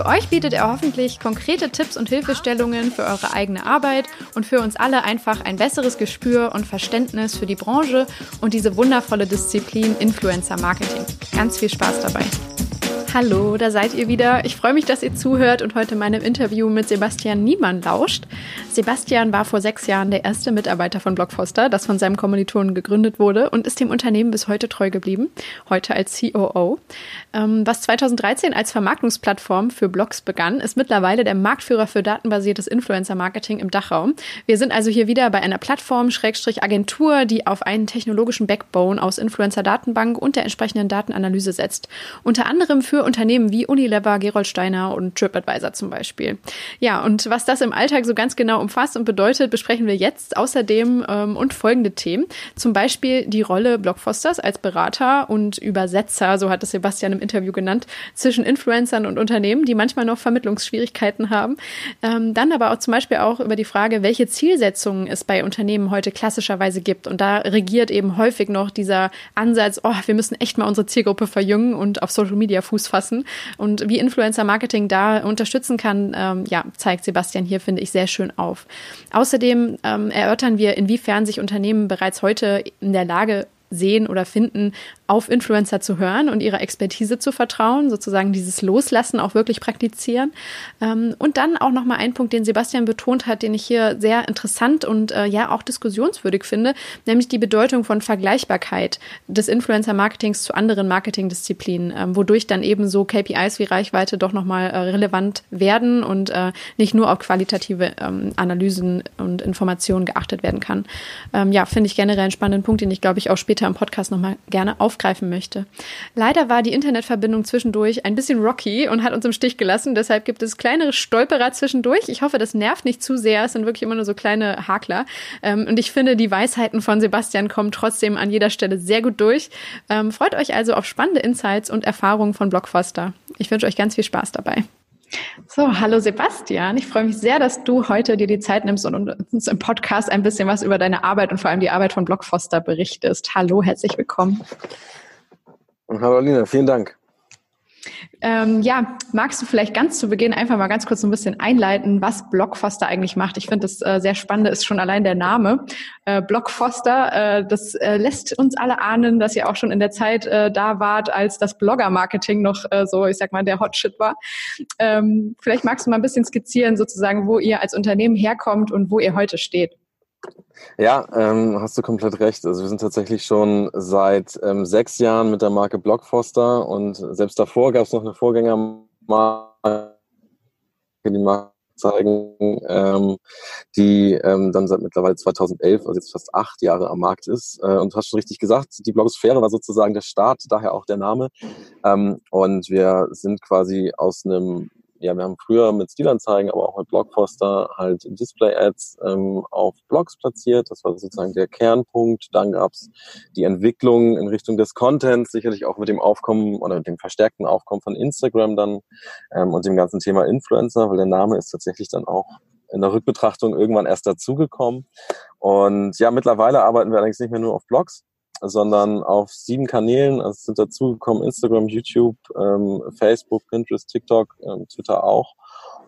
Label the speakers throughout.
Speaker 1: Für euch bietet er hoffentlich konkrete Tipps und Hilfestellungen für eure eigene Arbeit und für uns alle einfach ein besseres Gespür und Verständnis für die Branche und diese wundervolle Disziplin Influencer Marketing. Ganz viel Spaß dabei. Hallo, da seid ihr wieder. Ich freue mich, dass ihr zuhört und heute meinem Interview mit Sebastian Niemann lauscht. Sebastian war vor sechs Jahren der erste Mitarbeiter von Blockfoster, das von seinem Kommilitonen gegründet wurde und ist dem Unternehmen bis heute treu geblieben, heute als COO. Ähm, was 2013 als Vermarktungsplattform für Blogs begann, ist mittlerweile der Marktführer für datenbasiertes Influencer-Marketing im Dachraum. Wir sind also hier wieder bei einer Plattform, Schrägstrich Agentur, die auf einen technologischen Backbone aus Influencer-Datenbank und der entsprechenden Datenanalyse setzt. Unter anderem für Unternehmen wie Unilever, Gerold Steiner und TripAdvisor zum Beispiel. Ja, und was das im Alltag so ganz genau umfasst und bedeutet, besprechen wir jetzt außerdem ähm, und folgende Themen. Zum Beispiel die Rolle Blockfosters als Berater und Übersetzer, so hat es Sebastian im Interview genannt, zwischen Influencern und Unternehmen, die manchmal noch Vermittlungsschwierigkeiten haben. Ähm, dann aber auch zum Beispiel auch über die Frage, welche Zielsetzungen es bei Unternehmen heute klassischerweise gibt. Und da regiert eben häufig noch dieser Ansatz, oh, wir müssen echt mal unsere Zielgruppe verjüngen und auf Social Media Fuß fassen. Und wie Influencer Marketing da unterstützen kann, ähm, ja, zeigt Sebastian hier, finde ich, sehr schön auf. Außerdem ähm, erörtern wir, inwiefern sich Unternehmen bereits heute in der Lage sehen oder finden, auf Influencer zu hören und ihrer Expertise zu vertrauen, sozusagen dieses Loslassen auch wirklich praktizieren. Ähm, und dann auch nochmal ein Punkt, den Sebastian betont hat, den ich hier sehr interessant und äh, ja auch diskussionswürdig finde, nämlich die Bedeutung von Vergleichbarkeit des Influencer-Marketings zu anderen Marketingdisziplinen, ähm, wodurch dann eben so KPIs wie Reichweite doch nochmal äh, relevant werden und äh, nicht nur auf qualitative ähm, Analysen und Informationen geachtet werden kann. ja, finde ich generell einen spannenden Punkt, den ich glaube ich auch später im Podcast nochmal gerne auf aufgreifen möchte. Leider war die Internetverbindung zwischendurch ein bisschen rocky und hat uns im Stich gelassen. Deshalb gibt es kleinere Stolperer zwischendurch. Ich hoffe, das nervt nicht zu sehr. Es sind wirklich immer nur so kleine Hakler. Ähm, und ich finde, die Weisheiten von Sebastian kommen trotzdem an jeder Stelle sehr gut durch. Ähm, freut euch also auf spannende Insights und Erfahrungen von Blockfoster. Ich wünsche euch ganz viel Spaß dabei. So, hallo Sebastian. Ich freue mich sehr, dass du heute dir die Zeit nimmst und uns im Podcast ein bisschen was über deine Arbeit und vor allem die Arbeit von Blockfoster berichtest. Hallo, herzlich willkommen.
Speaker 2: Hallo Alina, vielen Dank.
Speaker 1: Ähm, ja, magst du vielleicht ganz zu Beginn einfach mal ganz kurz ein bisschen einleiten, was Blockfoster eigentlich macht? Ich finde das äh, sehr spannend, ist schon allein der Name. Äh, Blockfoster, äh, das äh, lässt uns alle ahnen, dass ihr auch schon in der Zeit äh, da wart, als das Blogger-Marketing noch äh, so, ich sag mal, der Hotshit war. Ähm, vielleicht magst du mal ein bisschen skizzieren, sozusagen, wo ihr als Unternehmen herkommt und wo ihr heute steht.
Speaker 2: Ja, ähm, hast du komplett recht. Also wir sind tatsächlich schon seit ähm, sechs Jahren mit der Marke Blockfoster und selbst davor gab es noch eine Vorgängermarke, die Marke zeigen, ähm, die ähm, dann seit mittlerweile 2011, also jetzt fast acht Jahre am Markt ist. Äh, und du hast schon richtig gesagt, die Blogosphäre war sozusagen der Start, daher auch der Name. Ähm, und wir sind quasi aus einem ja, wir haben früher mit Stilanzeigen, aber auch mit Blockfoster halt Display-Ads ähm, auf Blogs platziert. Das war sozusagen der Kernpunkt. Dann gab's die Entwicklung in Richtung des Contents, sicherlich auch mit dem Aufkommen oder dem verstärkten Aufkommen von Instagram dann ähm, und dem ganzen Thema Influencer, weil der Name ist tatsächlich dann auch in der Rückbetrachtung irgendwann erst dazugekommen. Und ja, mittlerweile arbeiten wir allerdings nicht mehr nur auf Blogs, sondern auf sieben Kanälen. Also sind dazugekommen Instagram, YouTube, ähm, Facebook, Pinterest, TikTok, ähm, Twitter auch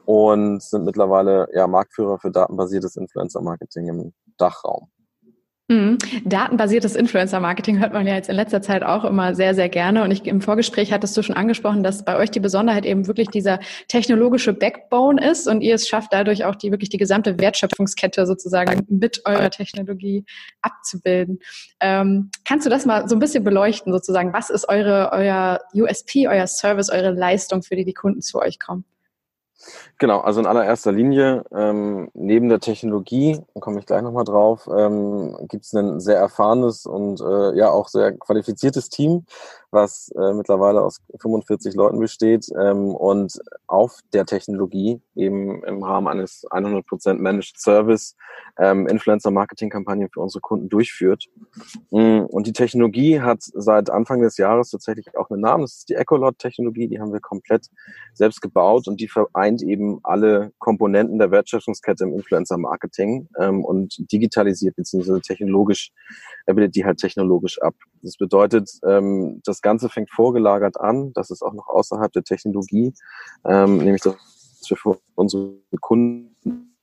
Speaker 2: und sind mittlerweile ja Marktführer für datenbasiertes Influencer-Marketing im Dachraum.
Speaker 1: Mhm. Datenbasiertes Influencer-Marketing hört man ja jetzt in letzter Zeit auch immer sehr, sehr gerne. Und ich, im Vorgespräch hattest du schon angesprochen, dass bei euch die Besonderheit eben wirklich dieser technologische Backbone ist und ihr es schafft, dadurch auch die wirklich die gesamte Wertschöpfungskette sozusagen mit eurer Technologie abzubilden. Ähm, kannst du das mal so ein bisschen beleuchten, sozusagen? Was ist eure, euer USP, euer Service, eure Leistung, für die die Kunden zu euch kommen?
Speaker 2: Genau, also in allererster Linie, ähm, neben der Technologie, komme ich gleich nochmal drauf, ähm, gibt es ein sehr erfahrenes und äh, ja auch sehr qualifiziertes Team, was äh, mittlerweile aus 45 Leuten besteht ähm, und auf der Technologie eben im Rahmen eines 100% Managed Service ähm, Influencer-Marketing-Kampagnen für unsere Kunden durchführt. Mm, und die Technologie hat seit Anfang des Jahres tatsächlich auch einen Namen. Das ist die Ecolot-Technologie. Die haben wir komplett selbst gebaut und die vereint eben alle Komponenten der Wertschöpfungskette im Influencer-Marketing ähm, und digitalisiert bzw. technologisch, er bildet die halt technologisch ab. Das bedeutet, ähm, das Ganze fängt vorgelagert an. Das ist auch noch außerhalb der Technologie, ähm, nämlich dass wir für unsere Kunden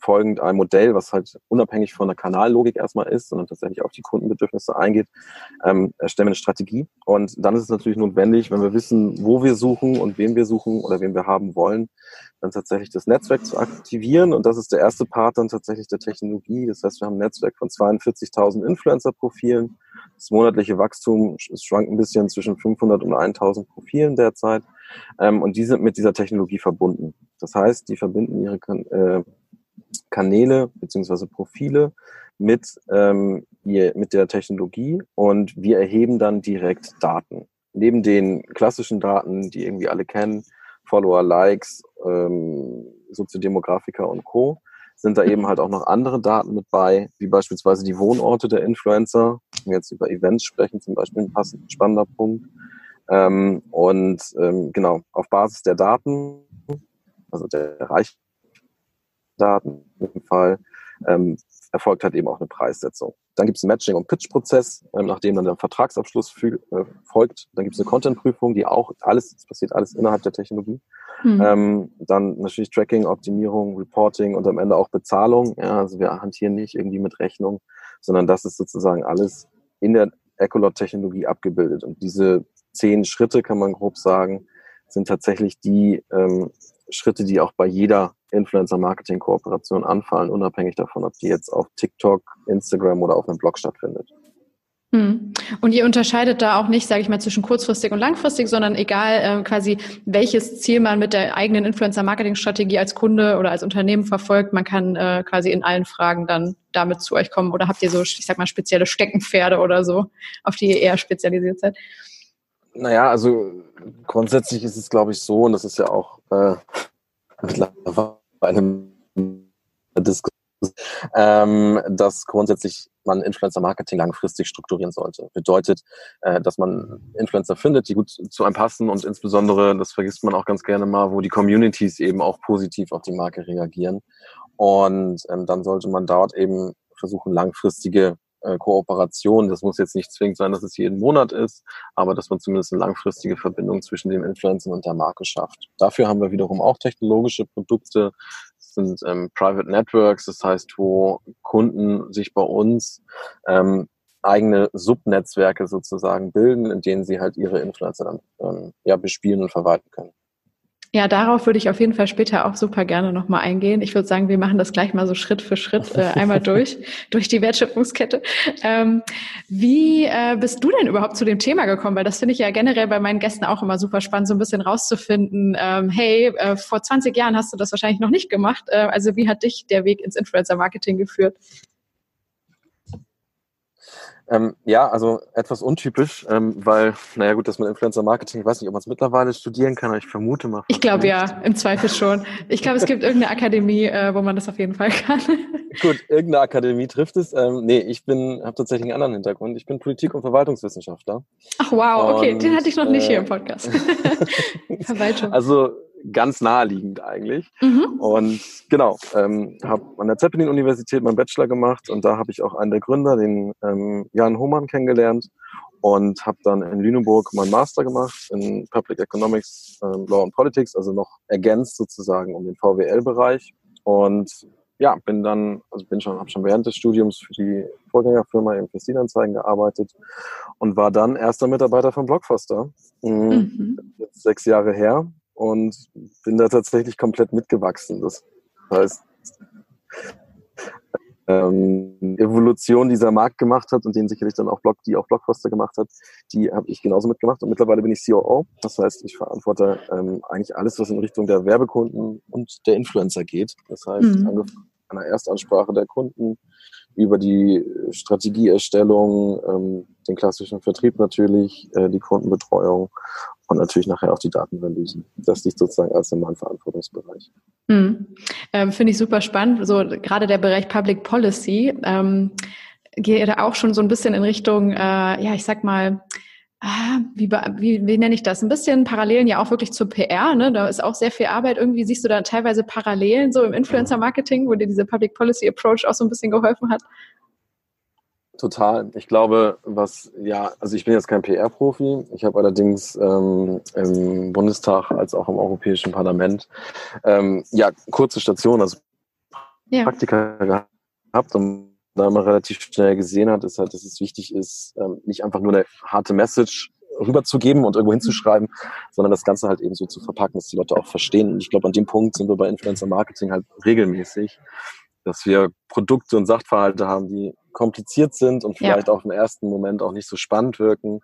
Speaker 2: folgend ein Modell, was halt unabhängig von der Kanallogik erstmal ist, sondern tatsächlich auf die Kundenbedürfnisse eingeht, ähm, erstellen wir eine Strategie. Und dann ist es natürlich notwendig, wenn wir wissen, wo wir suchen und wen wir suchen oder wen wir haben wollen, dann tatsächlich das Netzwerk zu aktivieren. Und das ist der erste Part dann tatsächlich der Technologie. Das heißt, wir haben ein Netzwerk von 42.000 Influencer-Profilen. Das monatliche Wachstum schwankt ein bisschen zwischen 500 und 1000 Profilen derzeit. Ähm, und die sind mit dieser Technologie verbunden. Das heißt, die verbinden ihre äh, Kanäle beziehungsweise Profile mit, ähm, ihr, mit der Technologie und wir erheben dann direkt Daten. Neben den klassischen Daten, die irgendwie alle kennen, Follower, Likes, ähm, Soziodemografika und Co., sind da eben halt auch noch andere Daten mit bei, wie beispielsweise die Wohnorte der Influencer. Wenn wir jetzt über Events sprechen, zum Beispiel ein passend spannender Punkt. Ähm, und ähm, genau, auf Basis der Daten, also der Reichweite, Daten im Fall, ähm, erfolgt halt eben auch eine Preissetzung. Dann gibt es einen Matching- und Pitch-Prozess, ähm, nachdem dann der Vertragsabschluss äh, folgt. Dann gibt es eine Content-Prüfung, die auch alles, das passiert alles innerhalb der Technologie. Mhm. Ähm, dann natürlich Tracking, Optimierung, Reporting und am Ende auch Bezahlung. Ja, also wir hantieren nicht irgendwie mit Rechnung, sondern das ist sozusagen alles in der Ecolot-Technologie abgebildet. Und diese zehn Schritte, kann man grob sagen, sind tatsächlich die ähm, Schritte, die auch bei jeder Influencer-Marketing-Kooperation anfallen, unabhängig davon, ob die jetzt auf TikTok, Instagram oder auf einem Blog stattfindet.
Speaker 1: Hm. Und ihr unterscheidet da auch nicht, sage ich mal, zwischen kurzfristig und langfristig, sondern egal äh, quasi, welches Ziel man mit der eigenen Influencer-Marketing-Strategie als Kunde oder als Unternehmen verfolgt, man kann äh, quasi in allen Fragen dann damit zu euch kommen. Oder habt ihr so, ich sag mal, spezielle Steckenpferde oder so, auf die ihr eher spezialisiert seid?
Speaker 2: Naja, also grundsätzlich ist es, glaube ich, so, und das ist ja auch äh, mittlerweile einem Diskussion, ähm, dass grundsätzlich man Influencer-Marketing langfristig strukturieren sollte. Bedeutet, äh, dass man Influencer findet, die gut zu einem passen und insbesondere, das vergisst man auch ganz gerne mal, wo die Communities eben auch positiv auf die Marke reagieren. Und ähm, dann sollte man dort eben versuchen, langfristige äh, Kooperation. Das muss jetzt nicht zwingend sein, dass es jeden Monat ist, aber dass man zumindest eine langfristige Verbindung zwischen dem Influencer und der Marke schafft. Dafür haben wir wiederum auch technologische Produkte. Sind ähm, Private Networks, das heißt, wo Kunden sich bei uns ähm, eigene Subnetzwerke sozusagen bilden, in denen sie halt ihre Influencer dann ähm, ja, bespielen und verwalten können.
Speaker 1: Ja, darauf würde ich auf jeden Fall später auch super gerne nochmal eingehen. Ich würde sagen, wir machen das gleich mal so Schritt für Schritt äh, einmal durch, durch die Wertschöpfungskette. Ähm, wie äh, bist du denn überhaupt zu dem Thema gekommen? Weil das finde ich ja generell bei meinen Gästen auch immer super spannend, so ein bisschen rauszufinden, ähm, hey, äh, vor 20 Jahren hast du das wahrscheinlich noch nicht gemacht. Äh, also wie hat dich der Weg ins Influencer-Marketing geführt?
Speaker 2: Ähm, ja, also etwas untypisch, ähm, weil, naja gut, dass man Influencer-Marketing, ich weiß nicht, ob man es mittlerweile studieren kann, aber ich vermute mal.
Speaker 1: Ich glaube ja, im Zweifel schon. Ich glaube, es gibt irgendeine Akademie, äh, wo man das auf jeden Fall kann.
Speaker 2: gut, irgendeine Akademie trifft es. Ähm, nee, ich bin, habe tatsächlich einen anderen Hintergrund. Ich bin Politik- und Verwaltungswissenschaftler.
Speaker 1: Ach wow, okay, und, den hatte ich noch nicht äh, hier im Podcast.
Speaker 2: Verwaltung. Also ganz naheliegend eigentlich. Mhm. Und genau, ähm, habe an der Zeppelin-Universität meinen Bachelor gemacht und da habe ich auch einen der Gründer, den ähm, Jan Hohmann, kennengelernt und habe dann in Lüneburg meinen Master gemacht in Public Economics, ähm, Law and Politics, also noch ergänzt sozusagen um den VWL-Bereich und ja, bin dann, also bin schon, habe schon während des Studiums für die Vorgängerfirma im Festinanzeigen gearbeitet und war dann erster Mitarbeiter von Blockfoster. Mhm. mhm. Jetzt sechs Jahre her und bin da tatsächlich komplett mitgewachsen. Das heißt, ähm, Evolution dieser Markt gemacht hat und den sicherlich dann auch Blog, die auch Blockbuster gemacht hat, die habe ich genauso mitgemacht. Und mittlerweile bin ich COO. Das heißt, ich verantworte ähm, eigentlich alles, was in Richtung der Werbekunden und der Influencer geht. Das heißt, mhm. angefangen einer Erstansprache der Kunden, über die Strategieerstellung, ähm, den klassischen Vertrieb natürlich, äh, die Kundenbetreuung und natürlich nachher auch die Datenanalysen. Das liegt sozusagen als in meinem Verantwortungsbereich.
Speaker 1: Hm. Ähm, Finde ich super spannend. So gerade der Bereich Public Policy ähm, geht da auch schon so ein bisschen in Richtung, äh, ja, ich sag mal, ah, wie, wie, wie nenne ich das? Ein bisschen Parallelen ja auch wirklich zur PR, ne? Da ist auch sehr viel Arbeit. Irgendwie siehst du da teilweise Parallelen so im Influencer-Marketing, wo dir diese Public Policy Approach auch so ein bisschen geholfen hat.
Speaker 2: Total. Ich glaube, was, ja, also ich bin jetzt kein PR-Profi. Ich habe allerdings ähm, im Bundestag als auch im Europäischen Parlament ähm, ja kurze Stationen, also ja. Praktika gehabt und da man relativ schnell gesehen hat, ist halt, dass es wichtig ist, ähm, nicht einfach nur eine harte Message rüberzugeben und irgendwo hinzuschreiben, sondern das Ganze halt eben so zu verpacken, dass die Leute auch verstehen. Und ich glaube, an dem Punkt sind wir bei Influencer Marketing halt regelmäßig, dass wir Produkte und Sachverhalte haben, die kompliziert sind und vielleicht ja. auf den ersten Moment auch nicht so spannend wirken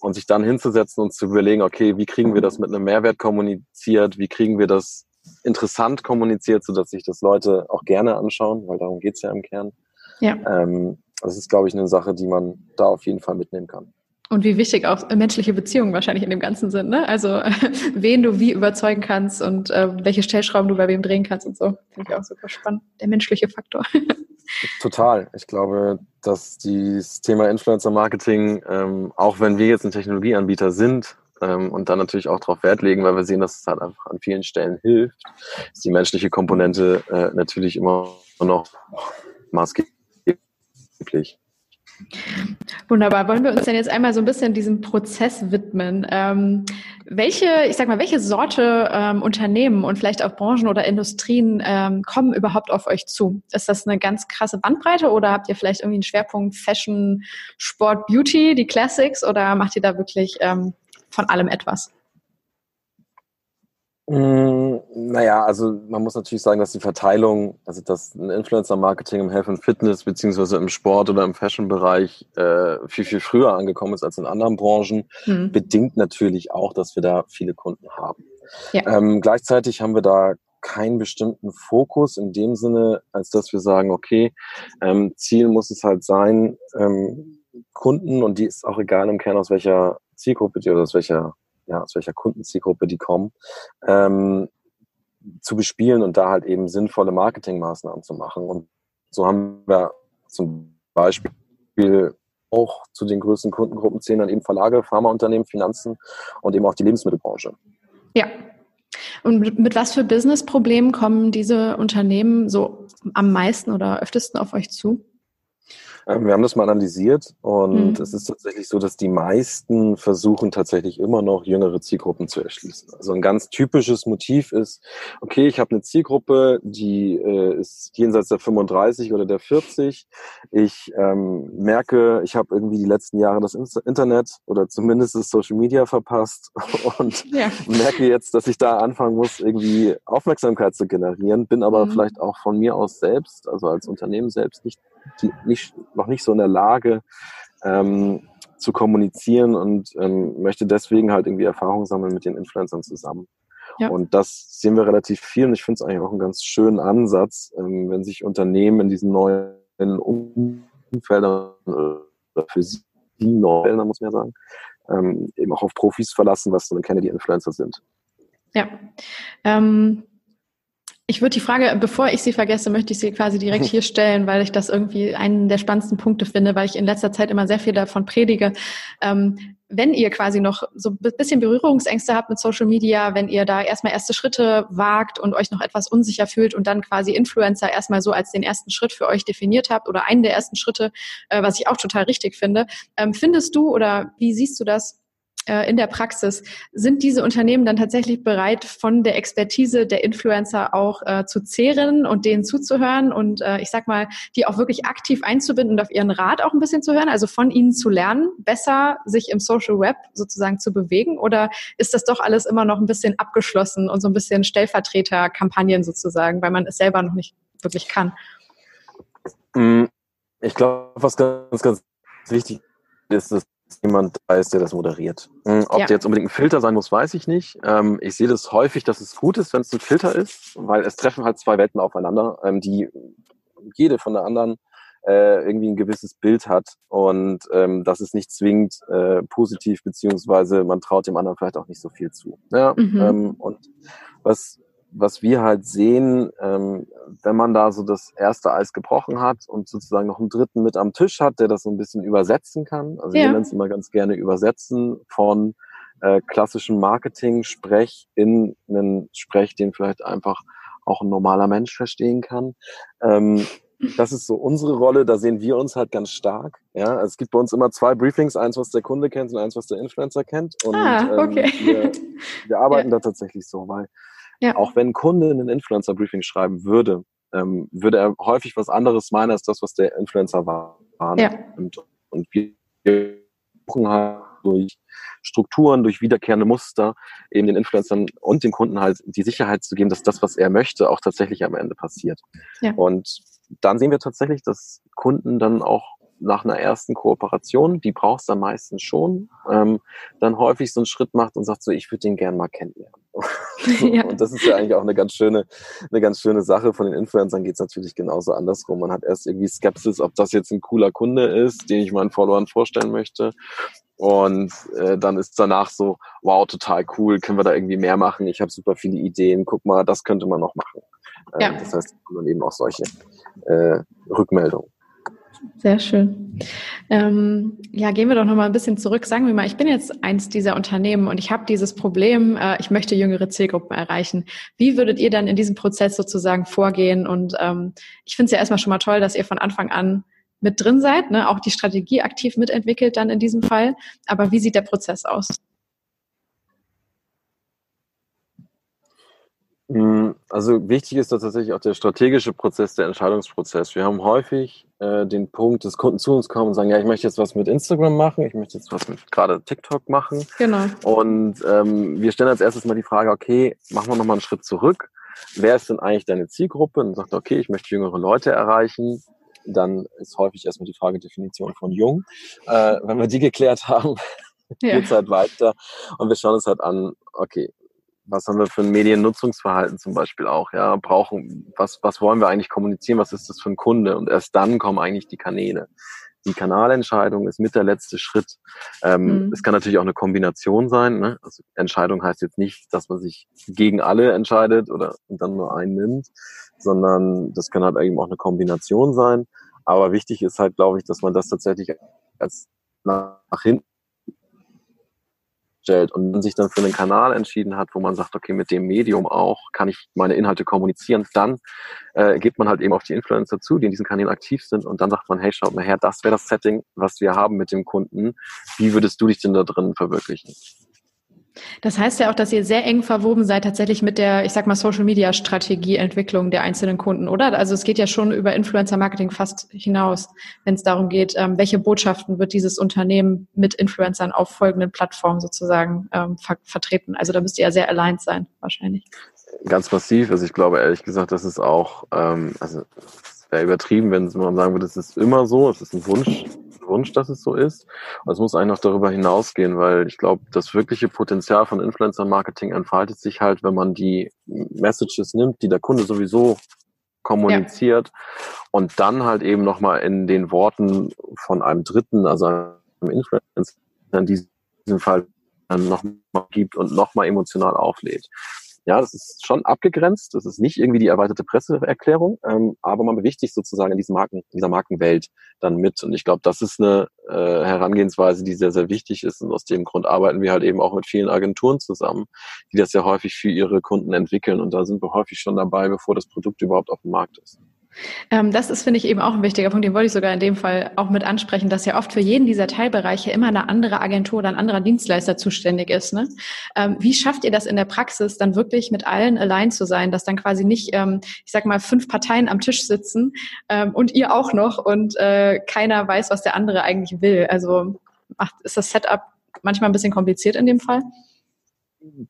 Speaker 2: und sich dann hinzusetzen und zu überlegen, okay, wie kriegen wir das mit einem Mehrwert kommuniziert, wie kriegen wir das interessant kommuniziert, sodass sich das Leute auch gerne anschauen, weil darum geht's ja im Kern. Ja. Ähm, das ist, glaube ich, eine Sache, die man da auf jeden Fall mitnehmen kann.
Speaker 1: Und wie wichtig auch menschliche Beziehungen wahrscheinlich in dem Ganzen sind, ne? Also wen du wie überzeugen kannst und äh, welche Stellschrauben du bei wem drehen kannst und so. Finde ich auch super spannend. Der menschliche Faktor.
Speaker 2: Total. Ich glaube, dass das Thema Influencer-Marketing, ähm, auch wenn wir jetzt ein Technologieanbieter sind ähm, und dann natürlich auch darauf Wert legen, weil wir sehen, dass es halt einfach an vielen Stellen hilft, ist die menschliche Komponente äh, natürlich immer noch maßgeblich.
Speaker 1: Wunderbar. Wollen wir uns denn jetzt einmal so ein bisschen diesem Prozess widmen? Ähm, welche, ich sag mal, welche Sorte ähm, Unternehmen und vielleicht auch Branchen oder Industrien ähm, kommen überhaupt auf euch zu? Ist das eine ganz krasse Bandbreite oder habt ihr vielleicht irgendwie einen Schwerpunkt Fashion, Sport, Beauty, die Classics oder macht ihr da wirklich ähm, von allem etwas?
Speaker 2: Mm, naja, also man muss natürlich sagen, dass die Verteilung, also dass ein Influencer-Marketing im Health and Fitness beziehungsweise im Sport oder im Fashion-Bereich äh, viel, viel früher angekommen ist als in anderen Branchen, mhm. bedingt natürlich auch, dass wir da viele Kunden haben. Ja. Ähm, gleichzeitig haben wir da keinen bestimmten Fokus in dem Sinne, als dass wir sagen, okay, ähm, Ziel muss es halt sein, ähm, Kunden, und die ist auch egal im Kern aus welcher Zielgruppe die oder aus welcher ja, aus welcher Kundenzielgruppe die kommen, ähm, zu bespielen und da halt eben sinnvolle Marketingmaßnahmen zu machen. Und so haben wir zum Beispiel auch zu den größten Kundengruppen zählen dann eben Verlage, Pharmaunternehmen, Finanzen und eben auch die Lebensmittelbranche.
Speaker 1: Ja. Und mit, mit was für Businessproblemen kommen diese Unternehmen so am meisten oder öftesten auf euch zu?
Speaker 2: Ähm, wir haben das mal analysiert und mhm. es ist tatsächlich so, dass die meisten versuchen tatsächlich immer noch jüngere Zielgruppen zu erschließen. Also ein ganz typisches Motiv ist, okay, ich habe eine Zielgruppe, die äh, ist jenseits der 35 oder der 40. Ich ähm, merke, ich habe irgendwie die letzten Jahre das Internet oder zumindest das Social Media verpasst und ja. merke jetzt, dass ich da anfangen muss, irgendwie Aufmerksamkeit zu generieren, bin aber mhm. vielleicht auch von mir aus selbst, also als Unternehmen selbst nicht nicht, noch nicht so in der Lage ähm, zu kommunizieren und ähm, möchte deswegen halt irgendwie Erfahrung sammeln mit den Influencern zusammen. Ja. Und das sehen wir relativ viel und ich finde es eigentlich auch einen ganz schönen Ansatz, ähm, wenn sich Unternehmen in diesen neuen Umfeldern oder für sie neuen, muss man ja sagen, ähm, eben auch auf Profis verlassen, was dann keine die Influencer sind.
Speaker 1: Ja. Ähm, ich würde die Frage, bevor ich sie vergesse, möchte ich sie quasi direkt hier stellen, weil ich das irgendwie einen der spannendsten Punkte finde, weil ich in letzter Zeit immer sehr viel davon predige. Ähm, wenn ihr quasi noch so ein bisschen Berührungsängste habt mit Social Media, wenn ihr da erstmal erste Schritte wagt und euch noch etwas unsicher fühlt und dann quasi Influencer erstmal so als den ersten Schritt für euch definiert habt oder einen der ersten Schritte, äh, was ich auch total richtig finde, ähm, findest du oder wie siehst du das? Äh, in der Praxis, sind diese Unternehmen dann tatsächlich bereit, von der Expertise der Influencer auch äh, zu zehren und denen zuzuhören und äh, ich sag mal, die auch wirklich aktiv einzubinden und auf ihren Rat auch ein bisschen zu hören, also von ihnen zu lernen, besser sich im Social Web sozusagen zu bewegen? Oder ist das doch alles immer noch ein bisschen abgeschlossen und so ein bisschen Stellvertreterkampagnen sozusagen, weil man es selber noch nicht wirklich kann?
Speaker 2: Mm, ich glaube, was ganz, ganz wichtig ist, dass jemand da ist, der das moderiert. Mm, ob ja. der jetzt unbedingt ein Filter sein muss, weiß ich nicht. Ähm, ich sehe das häufig, dass es gut ist, wenn es ein Filter ist, weil es treffen halt zwei Welten aufeinander, ähm, die jede von der anderen äh, irgendwie ein gewisses Bild hat und ähm, das ist nicht zwingend äh, positiv, beziehungsweise man traut dem anderen vielleicht auch nicht so viel zu. Ja? Mhm. Und was, was wir halt sehen, ähm, wenn man da so das erste Eis gebrochen hat und sozusagen noch einen dritten mit am Tisch hat, der das so ein bisschen übersetzen kann, also ja. wir nennen es immer ganz gerne übersetzen von äh, klassischem Marketing-Sprech in einen Sprech, den vielleicht einfach auch ein normaler Mensch verstehen kann. Ähm, das ist so unsere Rolle, da sehen wir uns halt ganz stark. Ja, also es gibt bei uns immer zwei Briefings, eins, was der Kunde kennt und eins, was der Influencer kennt. Und
Speaker 1: ah, okay.
Speaker 2: ähm, wir, wir, arbeiten ja. da tatsächlich so, weil ja. auch wenn ein Kunde ein Influencer-Briefing schreiben würde, ähm, würde er häufig was anderes meinen als das, was der Influencer war.
Speaker 1: Ja.
Speaker 2: Und, und wir suchen halt durch Strukturen, durch wiederkehrende Muster eben den Influencern und den Kunden halt die Sicherheit zu geben, dass das, was er möchte, auch tatsächlich am Ende passiert. Ja. Und dann sehen wir tatsächlich, dass Kunden dann auch nach einer ersten Kooperation, die brauchst du meistens schon, ähm, dann häufig so einen Schritt macht und sagt so, ich würde den gern mal kennenlernen. ja. Und das ist ja eigentlich auch eine ganz schöne, eine ganz schöne Sache. Von den Influencern geht es natürlich genauso andersrum. Man hat erst irgendwie Skepsis, ob das jetzt ein cooler Kunde ist, den ich meinen Followern vorstellen möchte. Und äh, dann ist danach so, wow, total cool, können wir da irgendwie mehr machen? Ich habe super viele Ideen, guck mal, das könnte man noch machen. Äh, ja. Das heißt, man eben auch solche äh, Rückmeldungen.
Speaker 1: Sehr schön. Ähm, ja, gehen wir doch noch mal ein bisschen zurück. Sagen wir mal, ich bin jetzt eins dieser Unternehmen und ich habe dieses Problem, äh, ich möchte jüngere Zielgruppen erreichen. Wie würdet ihr dann in diesem Prozess sozusagen vorgehen? Und ähm, ich finde es ja erstmal schon mal toll, dass ihr von Anfang an mit drin seid, ne? auch die Strategie aktiv mitentwickelt dann in diesem Fall. Aber wie sieht der Prozess aus?
Speaker 2: Also wichtig ist da tatsächlich auch der strategische Prozess, der Entscheidungsprozess. Wir haben häufig äh, den Punkt, dass Kunden zu uns kommen und sagen, ja, ich möchte jetzt was mit Instagram machen, ich möchte jetzt was mit gerade TikTok machen.
Speaker 1: Genau.
Speaker 2: Und ähm, wir stellen als erstes mal die Frage, okay, machen wir nochmal einen Schritt zurück. Wer ist denn eigentlich deine Zielgruppe? Und sagt, okay, ich möchte jüngere Leute erreichen. Dann ist häufig erstmal die Frage Definition von jung. Äh, wenn wir die geklärt haben, ja. geht es halt weiter. Und wir schauen uns halt an, okay, was haben wir für ein Mediennutzungsverhalten zum Beispiel auch, ja, brauchen, was, was wollen wir eigentlich kommunizieren, was ist das für ein Kunde und erst dann kommen eigentlich die Kanäle. Die Kanalentscheidung ist mit der letzte Schritt. Ähm, mhm. Es kann natürlich auch eine Kombination sein. Ne? Also Entscheidung heißt jetzt nicht, dass man sich gegen alle entscheidet oder dann nur einen nimmt, sondern das kann halt eben auch eine Kombination sein. Aber wichtig ist halt, glaube ich, dass man das tatsächlich als nach hinten stellt und sich dann für einen Kanal entschieden hat, wo man sagt, okay, mit dem Medium auch kann ich meine Inhalte kommunizieren, dann äh, geht man halt eben auf die Influencer zu, die in diesen Kanälen aktiv sind und dann sagt man, hey, schaut mal her, das wäre das Setting, was wir haben mit dem Kunden. Wie würdest du dich denn da drin verwirklichen?
Speaker 1: Das heißt ja auch, dass ihr sehr eng verwoben seid tatsächlich mit der, ich sag mal, Social Media Strategieentwicklung der einzelnen Kunden, oder? Also es geht ja schon über Influencer Marketing fast hinaus, wenn es darum geht, ähm, welche Botschaften wird dieses Unternehmen mit Influencern auf folgenden Plattformen sozusagen ähm, ver vertreten. Also da müsst ihr ja sehr aligned sein, wahrscheinlich.
Speaker 2: Ganz massiv. Also ich glaube ehrlich gesagt, das ist auch, ähm, also es wäre übertrieben, wenn man sagen würde, es ist immer so, es ist ein Wunsch Wunsch, dass es so ist. Und es muss eigentlich noch darüber hinausgehen, weil ich glaube, das wirkliche Potenzial von Influencer-Marketing entfaltet sich halt, wenn man die Messages nimmt, die der Kunde sowieso kommuniziert ja. und dann halt eben nochmal in den Worten von einem Dritten, also einem Influencer, in diesem Fall dann nochmal gibt und nochmal emotional auflädt. Ja, das ist schon abgegrenzt. Das ist nicht irgendwie die erweiterte Presseerklärung, ähm, aber man bewegt sich sozusagen in, diesem Marken, in dieser Markenwelt dann mit. Und ich glaube, das ist eine äh, Herangehensweise, die sehr, sehr wichtig ist. Und aus dem Grund arbeiten wir halt eben auch mit vielen Agenturen zusammen, die das ja häufig für ihre Kunden entwickeln. Und da sind wir häufig schon dabei, bevor das Produkt überhaupt auf dem Markt ist.
Speaker 1: Ähm, das ist, finde ich, eben auch ein wichtiger Punkt, den wollte ich sogar in dem Fall auch mit ansprechen, dass ja oft für jeden dieser Teilbereiche immer eine andere Agentur oder ein anderer Dienstleister zuständig ist. Ne? Ähm, wie schafft ihr das in der Praxis, dann wirklich mit allen allein zu sein, dass dann quasi nicht, ähm, ich sag mal, fünf Parteien am Tisch sitzen und ihr auch noch und äh, keiner weiß, was der andere eigentlich will? Also ist das Setup manchmal ein bisschen kompliziert in dem Fall?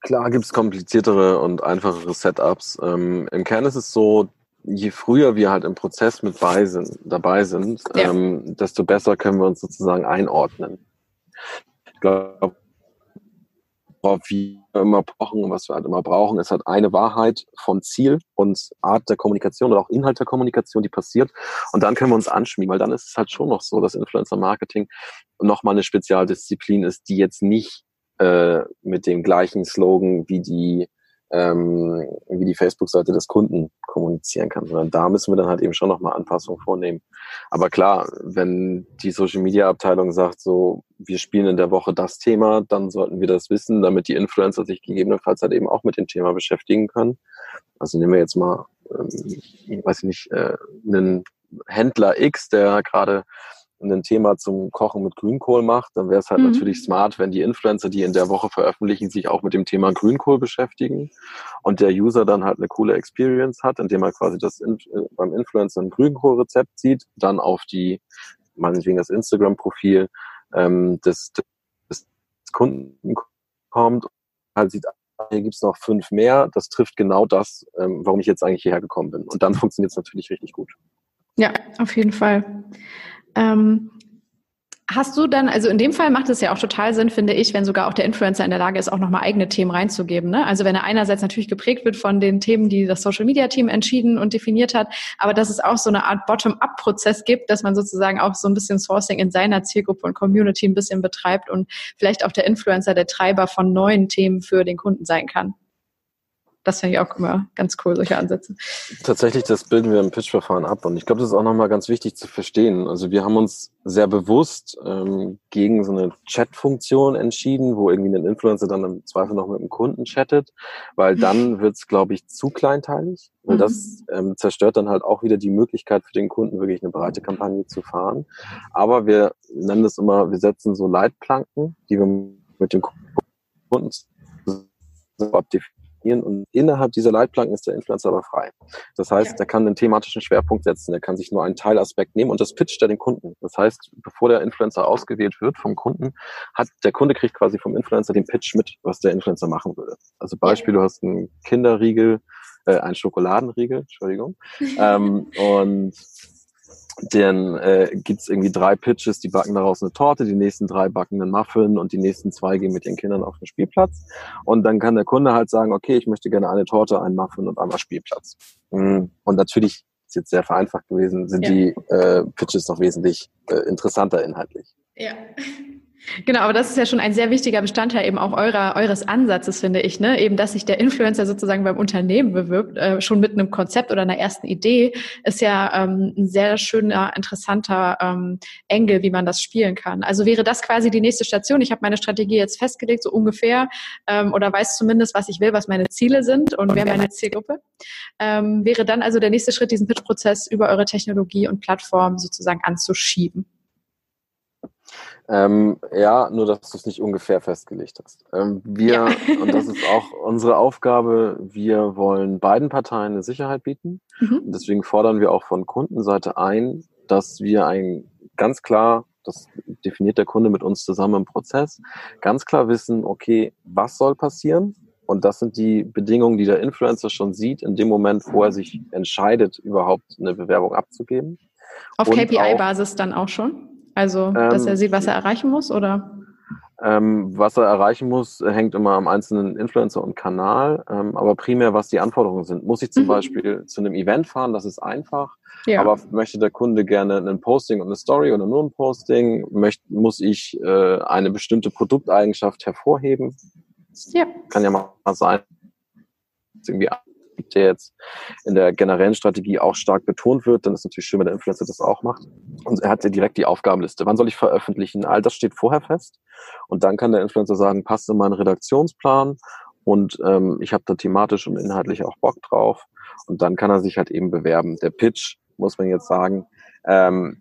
Speaker 2: Klar gibt es kompliziertere und einfachere Setups. Im Kern ist es so, je früher wir halt im Prozess mit bei sind, dabei sind, ja. ähm, desto besser können wir uns sozusagen einordnen. Ich glaube, worauf wir immer brauchen und was wir halt immer brauchen, ist halt eine Wahrheit von Ziel und Art der Kommunikation oder auch Inhalt der Kommunikation, die passiert. Und dann können wir uns anschmiegen, weil dann ist es halt schon noch so, dass Influencer Marketing nochmal eine Spezialdisziplin ist, die jetzt nicht äh, mit dem gleichen Slogan wie die ähm, wie die Facebook-Seite des Kunden kommunizieren kann, sondern da müssen wir dann halt eben schon nochmal Anpassungen vornehmen. Aber klar, wenn die Social-Media-Abteilung sagt, so, wir spielen in der Woche das Thema, dann sollten wir das wissen, damit die Influencer sich gegebenenfalls halt eben auch mit dem Thema beschäftigen können. Also nehmen wir jetzt mal, ähm, ich weiß nicht, äh, einen Händler X, der gerade ein Thema zum Kochen mit Grünkohl macht, dann wäre es halt mhm. natürlich smart, wenn die Influencer, die in der Woche veröffentlichen, sich auch mit dem Thema Grünkohl beschäftigen und der User dann halt eine coole Experience hat, indem er quasi das äh, beim Influencer ein Grünkohlrezept sieht, dann auf die, meinetwegen das Instagram-Profil ähm, des, des Kunden kommt, halt sieht, ah, hier gibt's noch fünf mehr, das trifft genau das, ähm, warum ich jetzt eigentlich hierher gekommen bin. Und dann funktioniert es natürlich richtig gut.
Speaker 1: Ja, auf jeden Fall. Ähm, Hast du dann, also in dem Fall macht es ja auch total Sinn, finde ich, wenn sogar auch der Influencer in der Lage ist, auch nochmal eigene Themen reinzugeben. Ne? Also wenn er einerseits natürlich geprägt wird von den Themen, die das Social Media Team entschieden und definiert hat, aber dass es auch so eine Art Bottom-up-Prozess gibt, dass man sozusagen auch so ein bisschen Sourcing in seiner Zielgruppe und Community ein bisschen betreibt und vielleicht auch der Influencer der Treiber von neuen Themen für den Kunden sein kann. Das finde ich auch immer ganz cool, solche Ansätze.
Speaker 2: Tatsächlich, das bilden wir im Pitch-Verfahren ab. Und ich glaube, das ist auch nochmal ganz wichtig zu verstehen. Also wir haben uns sehr bewusst ähm, gegen so eine Chat-Funktion entschieden, wo irgendwie ein Influencer dann im Zweifel noch mit dem Kunden chattet, weil dann wird es, glaube ich, zu kleinteilig. Mhm. das ähm, zerstört dann halt auch wieder die Möglichkeit für den Kunden, wirklich eine breite Kampagne zu fahren. Aber wir nennen das immer, wir setzen so Leitplanken, die wir mit dem Kunden definieren definieren und innerhalb dieser Leitplanken ist der Influencer aber frei. Das heißt, ja. er kann einen thematischen Schwerpunkt setzen, er kann sich nur einen Teilaspekt nehmen und das pitcht er den Kunden. Das heißt, bevor der Influencer ausgewählt wird vom Kunden, hat der Kunde kriegt quasi vom Influencer den Pitch mit, was der Influencer machen würde. Also Beispiel, du hast einen Kinderriegel, äh, einen Schokoladenriegel, Entschuldigung, ähm, und dann äh, gibt irgendwie drei Pitches, die backen daraus eine Torte, die nächsten drei backen einen Muffin und die nächsten zwei gehen mit den Kindern auf den Spielplatz. Und dann kann der Kunde halt sagen, okay, ich möchte gerne eine Torte, einen Muffin und einmal Spielplatz. Mm, und natürlich ist jetzt sehr vereinfacht gewesen, sind ja. die äh, Pitches noch wesentlich äh, interessanter inhaltlich.
Speaker 1: Ja. Genau, aber das ist ja schon ein sehr wichtiger Bestandteil eben auch eurer, eures Ansatzes, finde ich, ne? Eben, dass sich der Influencer sozusagen beim Unternehmen bewirbt, äh, schon mit einem Konzept oder einer ersten Idee, ist ja ähm, ein sehr schöner, interessanter ähm, Engel, wie man das spielen kann. Also wäre das quasi die nächste Station. Ich habe meine Strategie jetzt festgelegt, so ungefähr, ähm, oder weiß zumindest, was ich will, was meine Ziele sind und wer meine Zielgruppe. Ähm, wäre dann also der nächste Schritt, diesen Pitch-Prozess über eure Technologie und Plattform sozusagen anzuschieben.
Speaker 2: Ähm, ja, nur dass du es nicht ungefähr festgelegt hast. Ähm, wir, ja. und das ist auch unsere Aufgabe, wir wollen beiden Parteien eine Sicherheit bieten. Mhm. Deswegen fordern wir auch von Kundenseite ein, dass wir ein ganz klar, das definiert der Kunde mit uns zusammen im Prozess, ganz klar wissen, okay, was soll passieren? Und das sind die Bedingungen, die der Influencer schon sieht, in dem Moment, wo er sich entscheidet, überhaupt eine Bewerbung abzugeben.
Speaker 1: Auf KPI-Basis dann auch schon? Also, dass ähm, er sieht, was er erreichen muss, oder?
Speaker 2: Ähm, was er erreichen muss, hängt immer am einzelnen Influencer und Kanal, ähm, aber primär, was die Anforderungen sind. Muss ich zum mhm. Beispiel zu einem Event fahren, das ist einfach, ja. aber möchte der Kunde gerne ein Posting und eine Story oder nur ein Posting, möchte, muss ich äh, eine bestimmte Produkteigenschaft hervorheben. Ja. Kann ja mal sein, irgendwie der jetzt in der generellen Strategie auch stark betont wird, dann ist natürlich schön, wenn der Influencer das auch macht. Und er hat ja direkt die Aufgabenliste. Wann soll ich veröffentlichen? All das steht vorher fest. Und dann kann der Influencer sagen, passt in meinen Redaktionsplan und ähm, ich habe da thematisch und inhaltlich auch Bock drauf. Und dann kann er sich halt eben bewerben. Der Pitch, muss man jetzt sagen, ähm,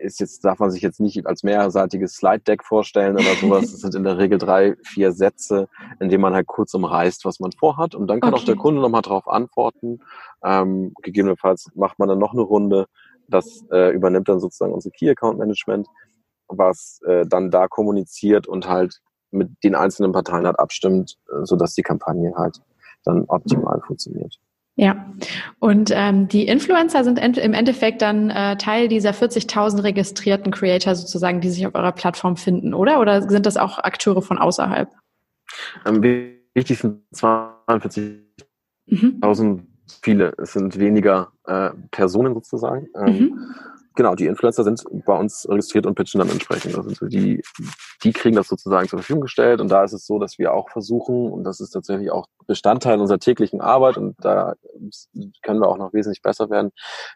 Speaker 2: ist jetzt, darf man sich jetzt nicht als mehrseitiges Slide-Deck vorstellen oder sowas. Das sind in der Regel drei, vier Sätze, in denen man halt kurz umreißt, was man vorhat. Und dann kann okay. auch der Kunde nochmal darauf antworten. Ähm, gegebenenfalls macht man dann noch eine Runde. Das äh, übernimmt dann sozusagen unser Key Account Management, was äh, dann da kommuniziert und halt mit den einzelnen Parteien halt abstimmt, äh, sodass die Kampagne halt dann optimal funktioniert.
Speaker 1: Ja, und ähm, die Influencer sind im Endeffekt dann äh, Teil dieser 40.000 registrierten Creator sozusagen, die sich auf eurer Plattform finden, oder? Oder sind das auch Akteure von außerhalb?
Speaker 2: Am wichtigsten 42.000 mhm. viele. Es sind weniger äh, Personen sozusagen. Ähm, mhm genau, die Influencer sind bei uns registriert und pitchen dann entsprechend. Also die, die kriegen das sozusagen zur Verfügung gestellt und da ist es so, dass wir auch versuchen, und das ist tatsächlich auch Bestandteil unserer täglichen Arbeit und da können wir auch noch wesentlich besser werden,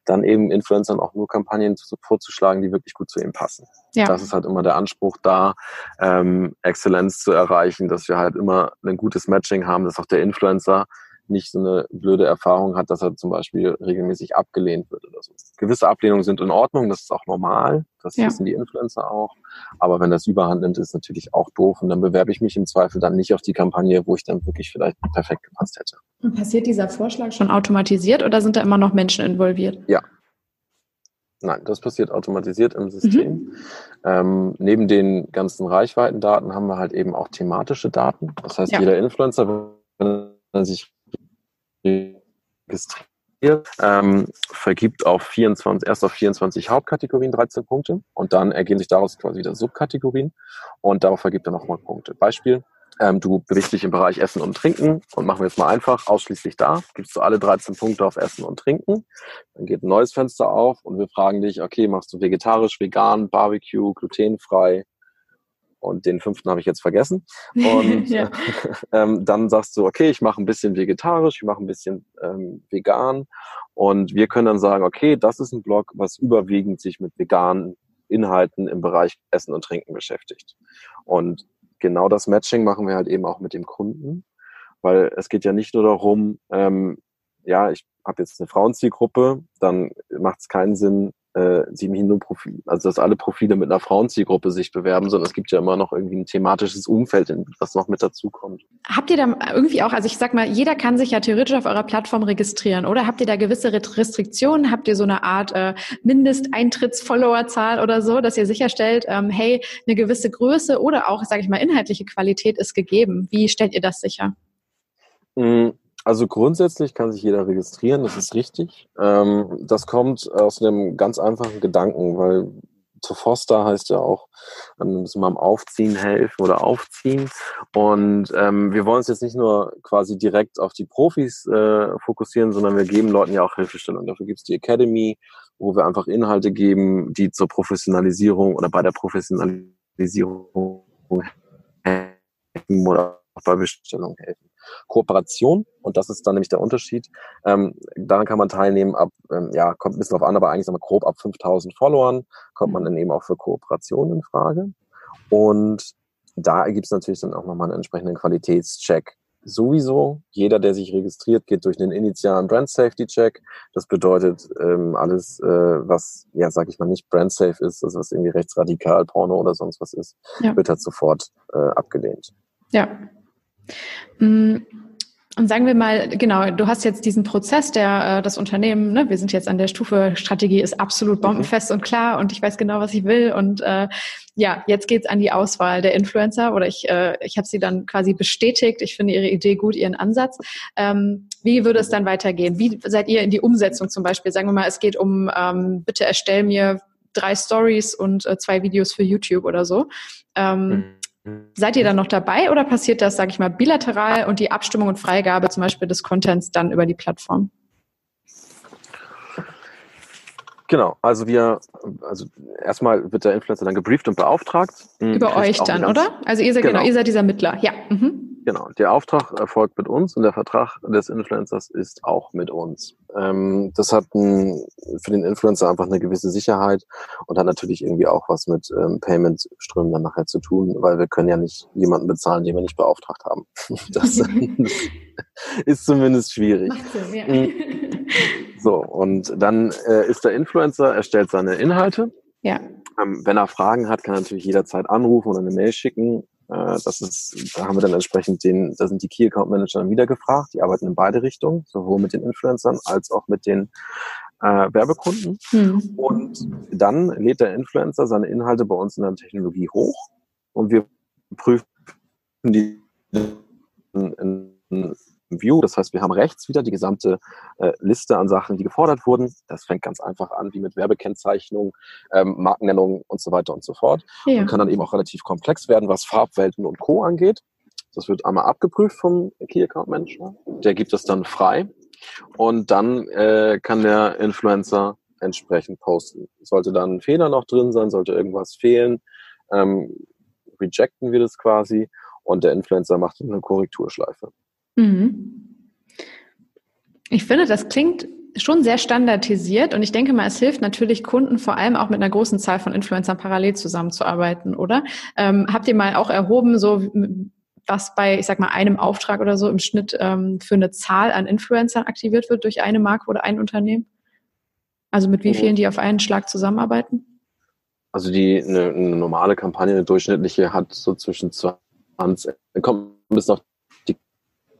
Speaker 2: dann eben Influencern auch nur Kampagnen vorzuschlagen, die wirklich gut zu ihnen passen. Ja. Das ist halt immer der Anspruch da, ähm, Exzellenz zu erreichen, dass wir halt immer ein gutes Matching haben, dass auch der Influencer nicht so eine blöde Erfahrung hat, dass er zum Beispiel regelmäßig abgelehnt wird oder so. Gewisse Ablehnungen sind in Ordnung, das ist auch normal, das ja. wissen die Influencer auch. Aber wenn das überhand nimmt, ist natürlich auch doof und dann bewerbe ich mich im Zweifel dann nicht auf die Kampagne, wo ich dann wirklich vielleicht perfekt gepasst hätte.
Speaker 1: Und passiert dieser Vorschlag schon automatisiert oder sind da immer noch Menschen involviert?
Speaker 2: Ja, Nein, das passiert automatisiert im System. Mhm. Ähm, neben den ganzen Reichweitendaten haben wir halt eben auch thematische Daten. Das heißt, ja. jeder Influencer, wenn er sich registriert, ähm, vergibt auf 24, erst auf 24 Hauptkategorien 13 Punkte und dann ergeben sich daraus quasi wieder Subkategorien und darauf vergibt er nochmal Punkte. Beispiel, ähm, du bewegst dich im Bereich Essen und Trinken und machen wir jetzt mal einfach, ausschließlich da, gibst du alle 13 Punkte auf Essen und Trinken. Dann geht ein neues Fenster auf und wir fragen dich, okay, machst du vegetarisch, vegan, Barbecue, glutenfrei, und den fünften habe ich jetzt vergessen. Und ja. ähm, dann sagst du, okay, ich mache ein bisschen vegetarisch, ich mache ein bisschen ähm, vegan. Und wir können dann sagen, okay, das ist ein Blog, was überwiegend sich mit veganen Inhalten im Bereich Essen und Trinken beschäftigt. Und genau das Matching machen wir halt eben auch mit dem Kunden, weil es geht ja nicht nur darum, ähm, ja, ich habe jetzt eine Frauenzielgruppe, dann macht es keinen Sinn, äh, sieben Hindu-Profil, also dass alle Profile mit einer Frauenzielgruppe sich bewerben, sondern es gibt ja immer noch irgendwie ein thematisches Umfeld, was noch mit dazukommt.
Speaker 1: Habt ihr da irgendwie auch, also ich sag mal, jeder kann sich ja theoretisch auf eurer Plattform registrieren, oder? Habt ihr da gewisse Restriktionen? Habt ihr so eine Art äh, Mindesteintritts-Followerzahl oder so, dass ihr sicherstellt, ähm, hey, eine gewisse Größe oder auch, sage ich mal, inhaltliche Qualität ist gegeben? Wie stellt ihr das sicher?
Speaker 2: Mhm also grundsätzlich kann sich jeder registrieren, das ist richtig. Ähm, das kommt aus einem ganz einfachen Gedanken, weil zu Foster heißt ja auch, dann müssen wir am Aufziehen helfen oder aufziehen. Und ähm, wir wollen uns jetzt nicht nur quasi direkt auf die Profis äh, fokussieren, sondern wir geben Leuten ja auch Hilfestellung. Dafür gibt es die Academy, wo wir einfach Inhalte geben, die zur Professionalisierung oder bei der Professionalisierung helfen oder auch bei Bestellung helfen. Kooperation, und das ist dann nämlich der Unterschied, ähm, daran kann man teilnehmen ab, ähm, ja, kommt ein bisschen drauf an, aber eigentlich sagen wir grob ab 5000 Followern kommt man dann eben auch für Kooperation in Frage. Und da gibt es natürlich dann auch nochmal einen entsprechenden Qualitätscheck. Sowieso, jeder, der sich registriert, geht durch einen initialen Brand Safety Check. Das bedeutet, ähm, alles, äh, was, ja, sag ich mal, nicht Brand Safe ist, also was irgendwie rechtsradikal, Porno oder sonst was ist, ja. wird halt sofort äh, abgelehnt.
Speaker 1: Ja, und sagen wir mal, genau, du hast jetzt diesen Prozess, der äh, das Unternehmen, ne, wir sind jetzt an der Stufe, Strategie ist absolut mhm. bombenfest mhm. und klar und ich weiß genau, was ich will. Und äh, ja, jetzt geht's an die Auswahl der Influencer oder ich, äh, ich habe sie dann quasi bestätigt. Ich finde ihre Idee gut, ihren Ansatz. Ähm, wie würde es dann weitergehen? Wie seid ihr in die Umsetzung zum Beispiel? Sagen wir mal, es geht um, ähm, bitte erstell mir drei Stories und äh, zwei Videos für YouTube oder so. Ähm, mhm Seid ihr dann noch dabei oder passiert das, sage ich mal, bilateral und die Abstimmung und Freigabe zum Beispiel des Contents dann über die Plattform?
Speaker 2: Genau, also wir, also erstmal wird der Influencer dann gebrieft und beauftragt.
Speaker 1: Über euch dann, oder? Also ihr seid genau. genau, ihr seid dieser Mittler, ja. Mhm.
Speaker 2: Genau, der Auftrag erfolgt mit uns und der Vertrag des Influencers ist auch mit uns. Ähm, das hat ein, für den Influencer einfach eine gewisse Sicherheit und hat natürlich irgendwie auch was mit ähm, Payment-Strömen dann nachher zu tun, weil wir können ja nicht jemanden bezahlen, den wir nicht beauftragt haben. Das ist zumindest schwierig. Ja. Mhm. So, und dann äh, ist der Influencer, erstellt seine Inhalte.
Speaker 1: Ja.
Speaker 2: Ähm, wenn er Fragen hat, kann er natürlich jederzeit anrufen oder eine Mail schicken. Äh, das ist, da haben wir dann entsprechend den, da sind die Key Account Manager dann wieder gefragt. Die arbeiten in beide Richtungen, sowohl mit den Influencern als auch mit den äh, Werbekunden. Mhm. Und dann lädt der Influencer seine Inhalte bei uns in der Technologie hoch und wir prüfen die in, in View. Das heißt, wir haben rechts wieder die gesamte äh, Liste an Sachen, die gefordert wurden. Das fängt ganz einfach an, wie mit Werbekennzeichnung, ähm, Markennennung und so weiter und so fort. Ja. Und kann dann eben auch relativ komplex werden, was Farbwelten und Co. angeht. Das wird einmal abgeprüft vom Key Account Manager. Der gibt das dann frei. Und dann äh, kann der Influencer entsprechend posten. Sollte dann ein Fehler noch drin sein, sollte irgendwas fehlen, ähm, rejecten wir das quasi und der Influencer macht eine Korrekturschleife. Mhm.
Speaker 1: Ich finde, das klingt schon sehr standardisiert und ich denke mal, es hilft natürlich Kunden vor allem auch mit einer großen Zahl von Influencern parallel zusammenzuarbeiten, oder? Ähm, habt ihr mal auch erhoben, so was bei, ich sag mal, einem Auftrag oder so im Schnitt ähm, für eine Zahl an Influencern aktiviert wird durch eine Marke oder ein Unternehmen? Also mit wie oh. vielen, die auf einen Schlag zusammenarbeiten?
Speaker 2: Also die eine, eine normale Kampagne, eine durchschnittliche, hat so zwischen 20, kommt ein bisschen auf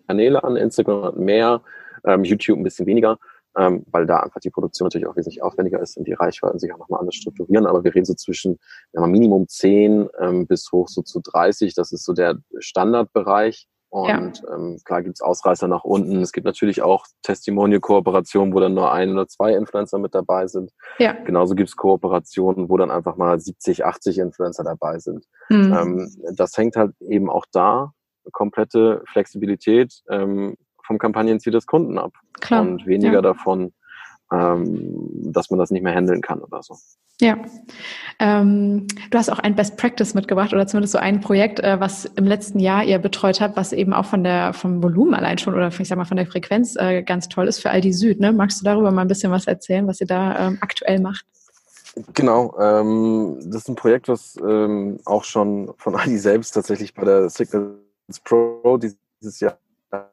Speaker 2: Kanäle an, Instagram hat mehr, ähm, YouTube ein bisschen weniger, ähm, weil da einfach die Produktion natürlich auch wesentlich aufwendiger ist und die Reichweiten sich auch nochmal anders strukturieren. Aber wir reden so zwischen ja, Minimum 10 ähm, bis hoch so zu 30. Das ist so der Standardbereich. Und ja. ähm, klar gibt's Ausreißer nach unten. Es gibt natürlich auch Testimonial-Kooperationen, wo dann nur ein oder zwei Influencer mit dabei sind. Ja. Genauso gibt's Kooperationen, wo dann einfach mal 70, 80 Influencer dabei sind. Mhm. Ähm, das hängt halt eben auch da komplette Flexibilität ähm, vom Kampagnenziel des Kunden ab. Klar. Und weniger ja. davon, ähm, dass man das nicht mehr handeln kann oder so.
Speaker 1: Ja. Ähm, du hast auch ein Best Practice mitgebracht oder zumindest so ein Projekt, äh, was im letzten Jahr ihr betreut habt, was eben auch von der, vom Volumen allein schon oder ich sag mal von der Frequenz äh, ganz toll ist für Aldi Süd. Ne? Magst du darüber mal ein bisschen was erzählen, was ihr da ähm, aktuell macht?
Speaker 2: Genau, ähm, das ist ein Projekt, was ähm, auch schon von Aldi selbst tatsächlich bei der Signals Pro dieses Jahr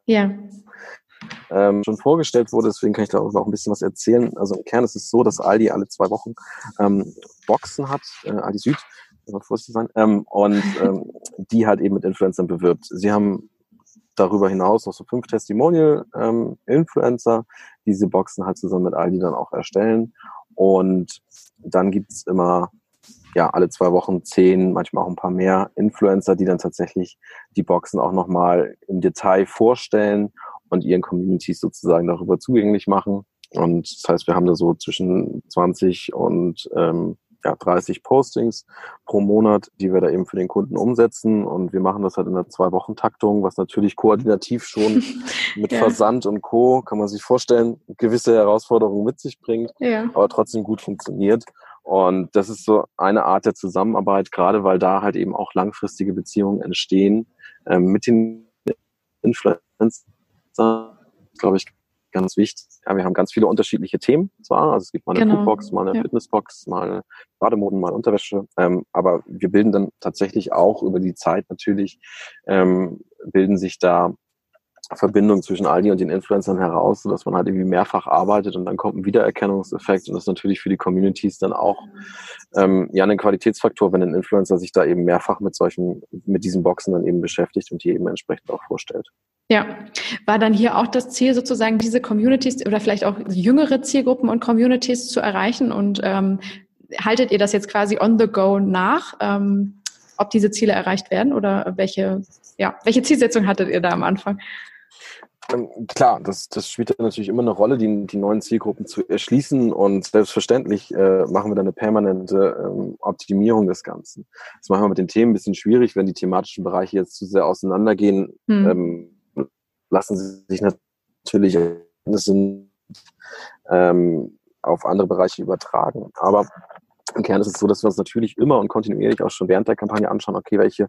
Speaker 2: ja ähm, schon vorgestellt wurde. Deswegen kann ich darüber auch ein bisschen was erzählen. Also im Kern ist es so, dass Aldi alle zwei Wochen ähm, Boxen hat, äh, Aldi Süd, vorsichtig sein, ähm, und ähm, die halt eben mit Influencern bewirbt. Sie haben darüber hinaus noch so fünf Testimonial-Influencer, ähm, diese Boxen halt zusammen mit Aldi dann auch erstellen. Und dann gibt's immer ja alle zwei Wochen zehn, manchmal auch ein paar mehr Influencer, die dann tatsächlich die Boxen auch nochmal im Detail vorstellen und ihren Communities sozusagen darüber zugänglich machen. Und das heißt, wir haben da so zwischen 20 und ähm, ja, 30 Postings pro Monat, die wir da eben für den Kunden umsetzen. Und wir machen das halt in einer Zwei-Wochen-Taktung, was natürlich koordinativ schon mit ja. Versand und Co., kann man sich vorstellen, gewisse Herausforderungen mit sich bringt, ja. aber trotzdem gut funktioniert. Und das ist so eine Art der Zusammenarbeit, gerade weil da halt eben auch langfristige Beziehungen entstehen ähm, mit den Influencern glaube ich, ganz wichtig. Ja, wir haben ganz viele unterschiedliche Themen zwar, also es gibt mal eine genau. Foodbox, mal eine ja. Fitnessbox, mal Bademoden, mal Unterwäsche, ähm, aber wir bilden dann tatsächlich auch über die Zeit natürlich, ähm, bilden sich da Verbindung zwischen Aldi und den Influencern heraus, sodass man halt irgendwie mehrfach arbeitet und dann kommt ein Wiedererkennungseffekt und das ist natürlich für die Communities dann auch ähm, ja ein Qualitätsfaktor, wenn ein Influencer sich da eben mehrfach mit solchen, mit diesen Boxen dann eben beschäftigt und die eben entsprechend auch vorstellt.
Speaker 1: Ja, war dann hier auch das Ziel sozusagen diese Communities oder vielleicht auch jüngere Zielgruppen und Communities zu erreichen und ähm, haltet ihr das jetzt quasi on the go nach, ähm, ob diese Ziele erreicht werden oder welche, ja, welche Zielsetzung hattet ihr da am Anfang?
Speaker 2: Ähm, klar, das, das spielt natürlich immer eine Rolle, die, die neuen Zielgruppen zu erschließen und selbstverständlich äh, machen wir da eine permanente ähm, Optimierung des Ganzen. Das machen wir mit den Themen ein bisschen schwierig, wenn die thematischen Bereiche jetzt zu sehr auseinandergehen, hm. ähm, lassen sie sich natürlich ähm, auf andere Bereiche übertragen. Aber im Kern ist es so, dass wir uns natürlich immer und kontinuierlich auch schon während der Kampagne anschauen, okay, welche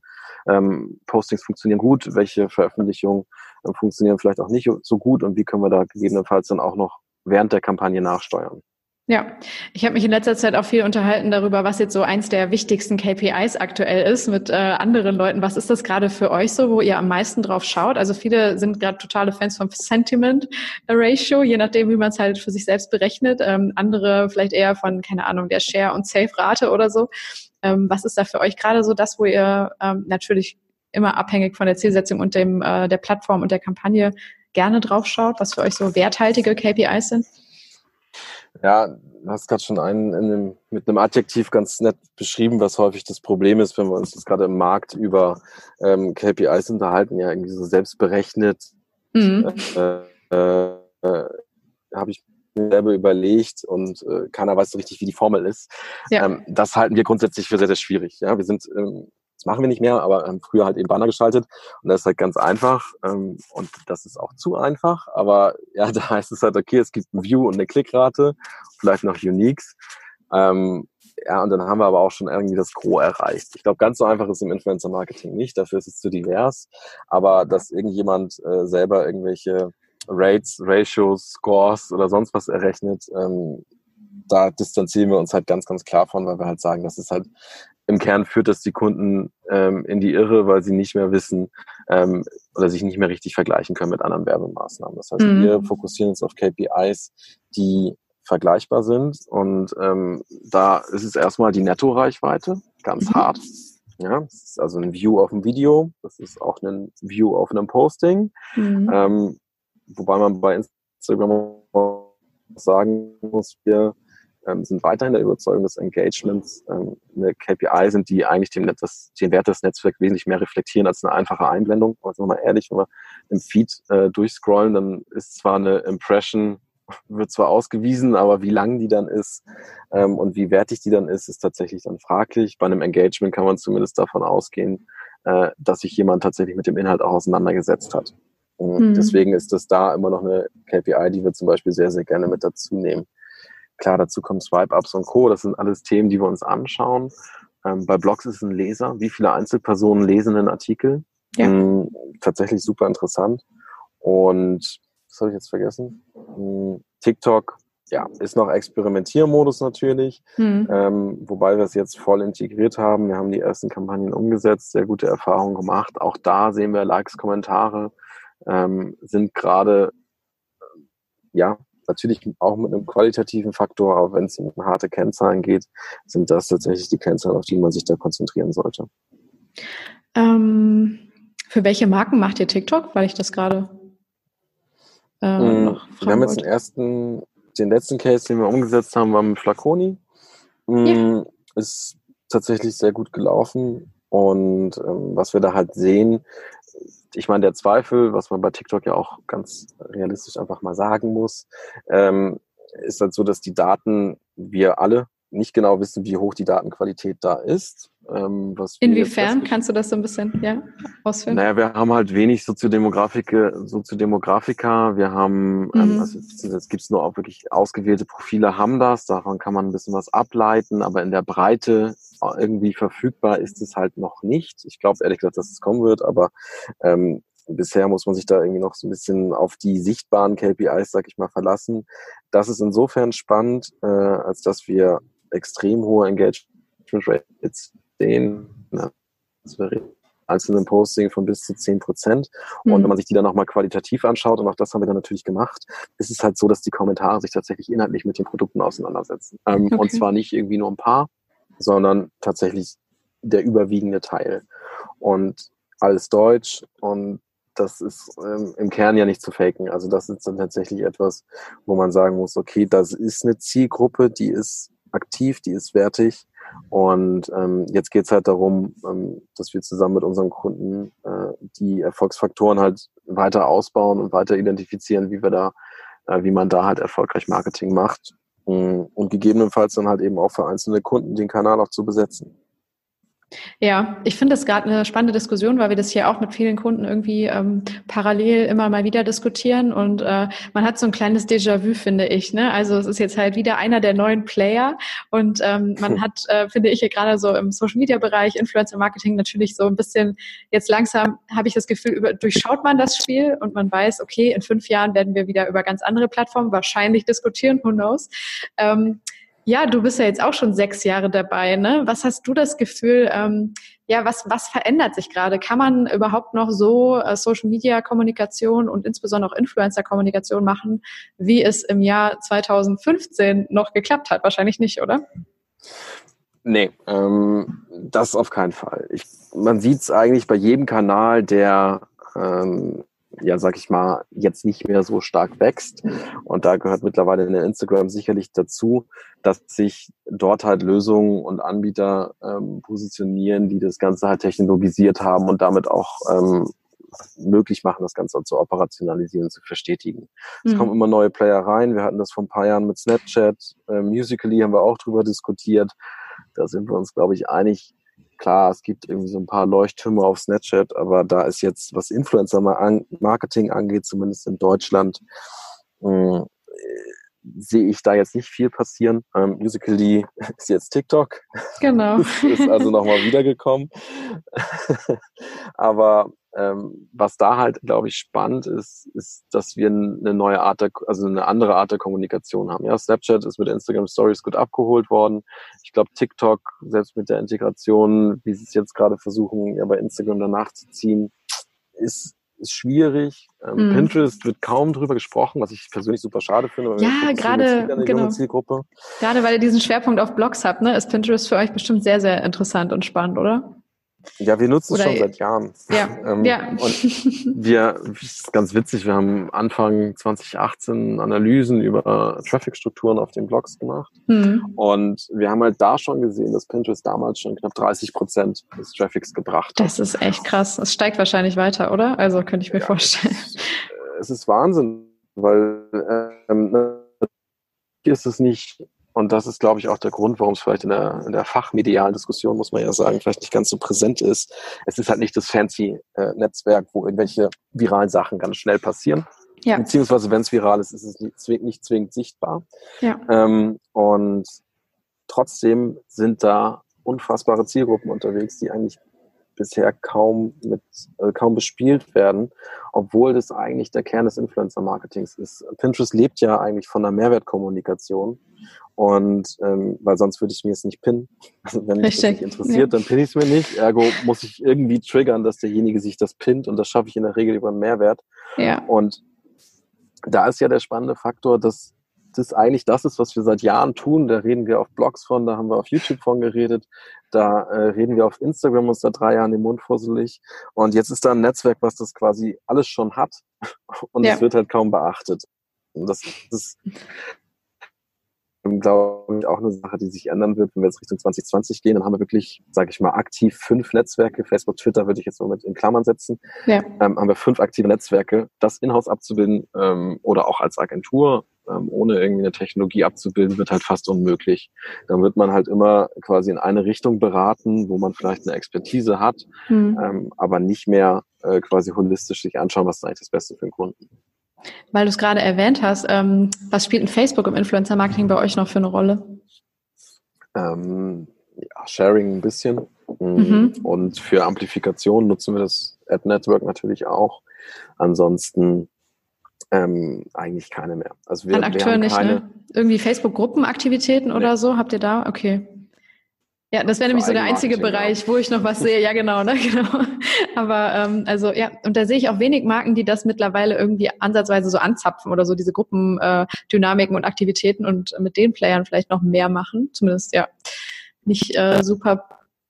Speaker 2: ähm, Postings funktionieren gut, welche Veröffentlichungen äh, funktionieren vielleicht auch nicht so gut und wie können wir da gegebenenfalls dann auch noch während der Kampagne nachsteuern.
Speaker 1: Ja, ich habe mich in letzter Zeit auch viel unterhalten darüber, was jetzt so eins der wichtigsten KPIs aktuell ist mit äh, anderen Leuten. Was ist das gerade für euch so, wo ihr am meisten drauf schaut? Also viele sind gerade totale Fans vom Sentiment Ratio, je nachdem, wie man es halt für sich selbst berechnet. Ähm, andere vielleicht eher von, keine Ahnung, der Share- und Safe-Rate oder so. Ähm, was ist da für euch gerade so das, wo ihr ähm, natürlich immer abhängig von der Zielsetzung und dem äh, der Plattform und der Kampagne gerne drauf schaut, was für euch so werthaltige KPIs sind?
Speaker 2: Ja, du hast gerade schon einen einem, mit einem Adjektiv ganz nett beschrieben, was häufig das Problem ist, wenn wir uns jetzt gerade im Markt über ähm, KPIs unterhalten, ja irgendwie so selbst berechnet mhm. äh, äh, äh habe ich mir selber überlegt und äh, keiner weiß so richtig, wie die Formel ist. Ja. Ähm, das halten wir grundsätzlich für sehr, sehr schwierig. Ja, wir sind ähm, das machen wir nicht mehr, aber haben früher halt eben Banner geschaltet und das ist halt ganz einfach ähm, und das ist auch zu einfach, aber ja, da heißt es halt, okay, es gibt ein View und eine Klickrate, vielleicht noch Uniques. Ähm, ja, und dann haben wir aber auch schon irgendwie das Gros erreicht. Ich glaube, ganz so einfach ist im Influencer-Marketing nicht, dafür ist es zu divers, aber dass irgendjemand äh, selber irgendwelche Rates, Ratios, Scores oder sonst was errechnet, ähm, da distanzieren wir uns halt ganz, ganz klar von, weil wir halt sagen, das ist halt im Kern führt das die Kunden ähm, in die Irre, weil sie nicht mehr wissen ähm, oder sich nicht mehr richtig vergleichen können mit anderen Werbemaßnahmen. Das heißt, mhm. wir fokussieren uns auf KPIs, die vergleichbar sind und ähm, da ist es erstmal die Netto-Reichweite, ganz mhm. hart. Ja, das ist also ein View auf dem Video, das ist auch ein View auf einem Posting. Mhm. Ähm, wobei man bei Instagram sagen muss, wir ähm, sind weiterhin der Überzeugung, dass Engagements ähm, eine KPI sind, die eigentlich den, das, den Wert des Netzwerks wesentlich mehr reflektieren als eine einfache Einblendung. Also mal ehrlich, wenn wir im Feed äh, durchscrollen, dann ist zwar eine Impression wird zwar ausgewiesen, aber wie lang die dann ist ähm, und wie wertig die dann ist, ist tatsächlich dann fraglich. Bei einem Engagement kann man zumindest davon ausgehen, äh, dass sich jemand tatsächlich mit dem Inhalt auch auseinandergesetzt hat. Mhm. Deswegen ist das da immer noch eine KPI, die wir zum Beispiel sehr, sehr gerne mit dazu nehmen. Klar, dazu kommen Swipe-Ups und Co. Das sind alles Themen, die wir uns anschauen. Ähm, bei Blogs ist es ein Leser. Wie viele Einzelpersonen lesen einen Artikel? Ja. Ähm, tatsächlich super interessant. Und was habe ich jetzt vergessen? Ähm, TikTok, ja, ist noch Experimentiermodus natürlich, mhm. ähm, wobei wir es jetzt voll integriert haben. Wir haben die ersten Kampagnen umgesetzt, sehr gute Erfahrungen gemacht. Auch da sehen wir Likes, Kommentare, ähm, sind gerade ja natürlich auch mit einem qualitativen Faktor, aber wenn es um harte Kennzahlen geht, sind das tatsächlich die Kennzahlen, auf die man sich da konzentrieren sollte.
Speaker 1: Ähm, für welche Marken macht ihr TikTok? Weil ich das gerade
Speaker 2: äh, mm, Wir haben jetzt den ersten, den letzten Case, den wir umgesetzt haben, war mit Flaconi. Mm, ja. Ist tatsächlich sehr gut gelaufen. Und ähm, was wir da halt sehen, ich meine, der Zweifel, was man bei TikTok ja auch ganz realistisch einfach mal sagen muss, ähm, ist halt so, dass die Daten, wir alle nicht genau wissen, wie hoch die Datenqualität da ist.
Speaker 1: Ähm, Inwiefern kannst du das so ein bisschen ja, ausführen?
Speaker 2: Naja, wir haben halt wenig Soziodemografike, Soziodemografika. Wir haben, ähm, mhm. ähm, also jetzt gibt es nur auch wirklich ausgewählte Profile, haben das. Davon kann man ein bisschen was ableiten, aber in der Breite irgendwie verfügbar ist es halt noch nicht. Ich glaube ehrlich gesagt, dass es kommen wird, aber ähm, bisher muss man sich da irgendwie noch so ein bisschen auf die sichtbaren KPIs, sag ich mal, verlassen. Das ist insofern spannend, äh, als dass wir extrem hohe Engagement Rates Das wäre einzelnen Posting von bis zu zehn Prozent. Und mhm. wenn man sich die dann nochmal qualitativ anschaut, und auch das haben wir dann natürlich gemacht, ist es halt so, dass die Kommentare sich tatsächlich inhaltlich mit den Produkten auseinandersetzen. Ähm, okay. Und zwar nicht irgendwie nur ein paar, sondern tatsächlich der überwiegende Teil. Und alles Deutsch und das ist ähm, im Kern ja nicht zu faken. Also das ist dann tatsächlich etwas, wo man sagen muss, okay, das ist eine Zielgruppe, die ist aktiv, die ist wertig. Und ähm, jetzt geht's halt darum, ähm, dass wir zusammen mit unseren Kunden äh, die Erfolgsfaktoren halt weiter ausbauen und weiter identifizieren, wie wir da, äh, wie man da halt erfolgreich Marketing macht. Mm, und gegebenenfalls dann halt eben auch für einzelne Kunden den Kanal auch zu besetzen.
Speaker 1: Ja, ich finde das gerade eine spannende Diskussion, weil wir das hier auch mit vielen Kunden irgendwie ähm, parallel immer mal wieder diskutieren und äh, man hat so ein kleines Déjà-vu, finde ich. Ne? Also es ist jetzt halt wieder einer der neuen Player und ähm, man hat, äh, finde ich, hier gerade so im Social-Media-Bereich, Influencer-Marketing natürlich so ein bisschen, jetzt langsam habe ich das Gefühl, über, durchschaut man das Spiel und man weiß, okay, in fünf Jahren werden wir wieder über ganz andere Plattformen wahrscheinlich diskutieren, who knows. Ähm, ja, du bist ja jetzt auch schon sechs Jahre dabei. Ne? Was hast du das Gefühl, ähm, ja, was, was verändert sich gerade? Kann man überhaupt noch so äh, Social Media Kommunikation und insbesondere auch Influencer Kommunikation machen, wie es im Jahr 2015 noch geklappt hat? Wahrscheinlich nicht, oder?
Speaker 2: Nee, ähm, das auf keinen Fall. Ich, man sieht es eigentlich bei jedem Kanal, der ähm, ja, sag ich mal, jetzt nicht mehr so stark wächst. Und da gehört mittlerweile in Instagram sicherlich dazu, dass sich dort halt Lösungen und Anbieter ähm, positionieren, die das Ganze halt technologisiert haben und damit auch ähm, möglich machen, das Ganze zu operationalisieren, zu verstetigen. Es mhm. kommen immer neue Player rein. Wir hatten das vor ein paar Jahren mit Snapchat. Äh, Musically haben wir auch drüber diskutiert. Da sind wir uns, glaube ich, einig. Klar, es gibt irgendwie so ein paar Leuchttürme auf Snapchat, aber da ist jetzt, was Influencer-Marketing angeht, zumindest in Deutschland, mh, sehe ich da jetzt nicht viel passieren. Ähm, Musically ist jetzt TikTok.
Speaker 1: Genau.
Speaker 2: ist also nochmal wiedergekommen. Aber ähm, was da halt, glaube ich, spannend ist, ist, dass wir eine neue Art, der, also eine andere Art der Kommunikation haben. Ja, Snapchat ist mit Instagram Stories gut abgeholt worden. Ich glaube, TikTok, selbst mit der Integration, wie sie es jetzt gerade versuchen, ja bei Instagram danach zu ziehen, ist ist schwierig. Ähm, mhm. Pinterest wird kaum drüber gesprochen, was ich persönlich super schade finde.
Speaker 1: ja, gerade genau. Zielgruppe. Gerade weil ihr diesen Schwerpunkt auf Blogs habt, ne, ist Pinterest für euch bestimmt sehr, sehr interessant und spannend, oder?
Speaker 2: Ja, wir nutzen es schon seit Jahren.
Speaker 1: Ja, ähm, ja.
Speaker 2: Und wir, das ist ganz witzig, wir haben Anfang 2018 Analysen über Traffic-Strukturen auf den Blogs gemacht. Mhm. Und wir haben halt da schon gesehen, dass Pinterest damals schon knapp 30 Prozent des Traffics gebracht
Speaker 1: hat. Das ist echt krass. Es steigt wahrscheinlich weiter, oder? Also könnte ich mir ja, vorstellen.
Speaker 2: Es ist, es ist Wahnsinn, weil ähm, ist es nicht und das ist, glaube ich, auch der Grund, warum es vielleicht in der, in der fachmedialen Diskussion, muss man ja sagen, vielleicht nicht ganz so präsent ist. Es ist halt nicht das fancy äh, Netzwerk, wo irgendwelche viralen Sachen ganz schnell passieren. Ja. Beziehungsweise, wenn es viral ist, ist es nicht, nicht zwingend sichtbar. Ja. Ähm, und trotzdem sind da unfassbare Zielgruppen unterwegs, die eigentlich bisher kaum mit äh, kaum bespielt werden, obwohl das eigentlich der Kern des Influencer-Marketings ist. Pinterest lebt ja eigentlich von der Mehrwertkommunikation und ähm, weil sonst würde ich mir es nicht pinnen. Also wenn mich das nicht interessiert, ja. dann pinne ich es mir nicht. Ergo muss ich irgendwie triggern, dass derjenige sich das pinnt und das schaffe ich in der Regel über einen Mehrwert.
Speaker 1: Ja.
Speaker 2: Und da ist ja der spannende Faktor, dass das eigentlich das ist, was wir seit Jahren tun. Da reden wir auf Blogs von, da haben wir auf YouTube von geredet, da äh, reden wir auf Instagram uns seit drei Jahren den Mund fusselig. Und jetzt ist da ein Netzwerk, was das quasi alles schon hat und es ja. wird halt kaum beachtet. Und das, das glaube ich, auch eine Sache, die sich ändern wird, wenn wir jetzt Richtung 2020 gehen. Dann haben wir wirklich, sage ich mal, aktiv fünf Netzwerke. Facebook, Twitter würde ich jetzt mal mit in Klammern setzen. Ja. Ähm, haben wir fünf aktive Netzwerke. Das in-house abzubilden ähm, oder auch als Agentur ähm, ohne irgendwie eine Technologie abzubilden, wird halt fast unmöglich. Dann wird man halt immer quasi in eine Richtung beraten, wo man vielleicht eine Expertise hat, mhm. ähm, aber nicht mehr äh, quasi holistisch sich anschauen, was ist eigentlich das Beste für den Kunden.
Speaker 1: Weil du es gerade erwähnt hast, ähm, was spielt ein Facebook im Influencer-Marketing bei euch noch für eine Rolle?
Speaker 2: Ähm, ja, Sharing ein bisschen. Mhm. Und für Amplifikation nutzen wir das Ad Network natürlich auch. Ansonsten ähm, eigentlich keine mehr.
Speaker 1: Also wir, An Akteuren nicht, ne? Irgendwie Facebook-Gruppenaktivitäten nee. oder so, habt ihr da? Okay. Ja, das wäre nämlich so der einzige Bereich, wo ich noch was sehe. Ja, genau, ne, genau. Aber ähm, also ja, und da sehe ich auch wenig Marken, die das mittlerweile irgendwie ansatzweise so anzapfen oder so diese Gruppendynamiken äh, und Aktivitäten und mit den Playern vielleicht noch mehr machen. Zumindest ja, nicht äh, super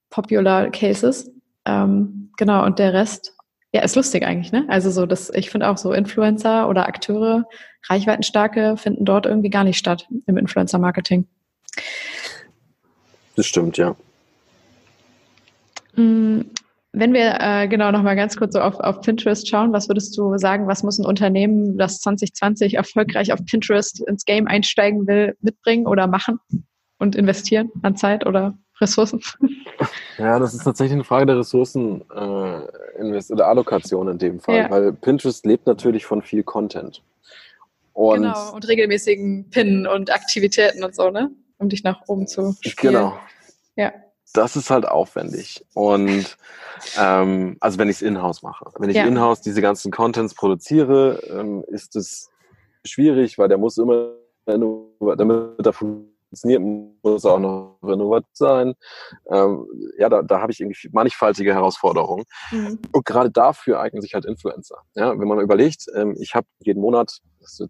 Speaker 1: popular Cases. Ähm, genau. Und der Rest, ja, ist lustig eigentlich, ne? Also so, das, ich finde auch so Influencer oder Akteure, Reichweitenstarke, finden dort irgendwie gar nicht statt im Influencer-Marketing.
Speaker 2: Das stimmt, ja.
Speaker 1: Mm, wenn wir äh, genau nochmal ganz kurz so auf, auf Pinterest schauen, was würdest du sagen, was muss ein Unternehmen, das 2020 erfolgreich auf Pinterest ins Game einsteigen will, mitbringen oder machen und investieren an Zeit oder Ressourcen?
Speaker 2: Ja, das ist tatsächlich eine Frage der Ressourcen äh, oder Allokation in dem Fall, ja. weil Pinterest lebt natürlich von viel Content.
Speaker 1: Und genau, und regelmäßigen Pinnen und Aktivitäten und so, ne? um dich nach oben zu spielen.
Speaker 2: Genau. Ja. Das ist halt aufwendig. Und ähm, also wenn ich es in-house mache. Wenn ich ja. in-house diese ganzen Contents produziere, ähm, ist es schwierig, weil der muss immer, damit er funktioniert, muss auch noch renoviert sein. Ähm, ja, da, da habe ich irgendwie mannigfaltige Herausforderungen. Mhm. Und gerade dafür eignen sich halt Influencer. Ja, wenn man überlegt, ähm, ich habe jeden Monat, das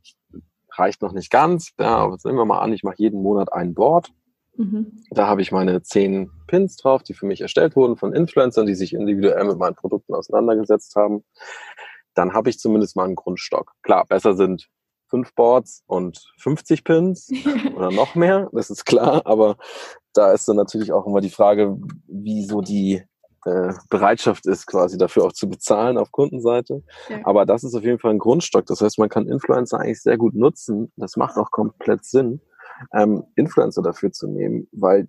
Speaker 2: reicht noch nicht ganz. Ja, aber nehmen wir mal an, ich mache jeden Monat ein Board. Mhm. Da habe ich meine zehn Pins drauf, die für mich erstellt wurden von Influencern, die sich individuell mit meinen Produkten auseinandergesetzt haben. Dann habe ich zumindest mal einen Grundstock. Klar, besser sind fünf Boards und 50 Pins oder noch mehr, das ist klar, aber da ist dann natürlich auch immer die Frage, wie so die äh, Bereitschaft ist, quasi dafür auch zu bezahlen auf Kundenseite. Ja. Aber das ist auf jeden Fall ein Grundstock. Das heißt, man kann Influencer eigentlich sehr gut nutzen. Das macht auch komplett Sinn, ähm, Influencer dafür zu nehmen, weil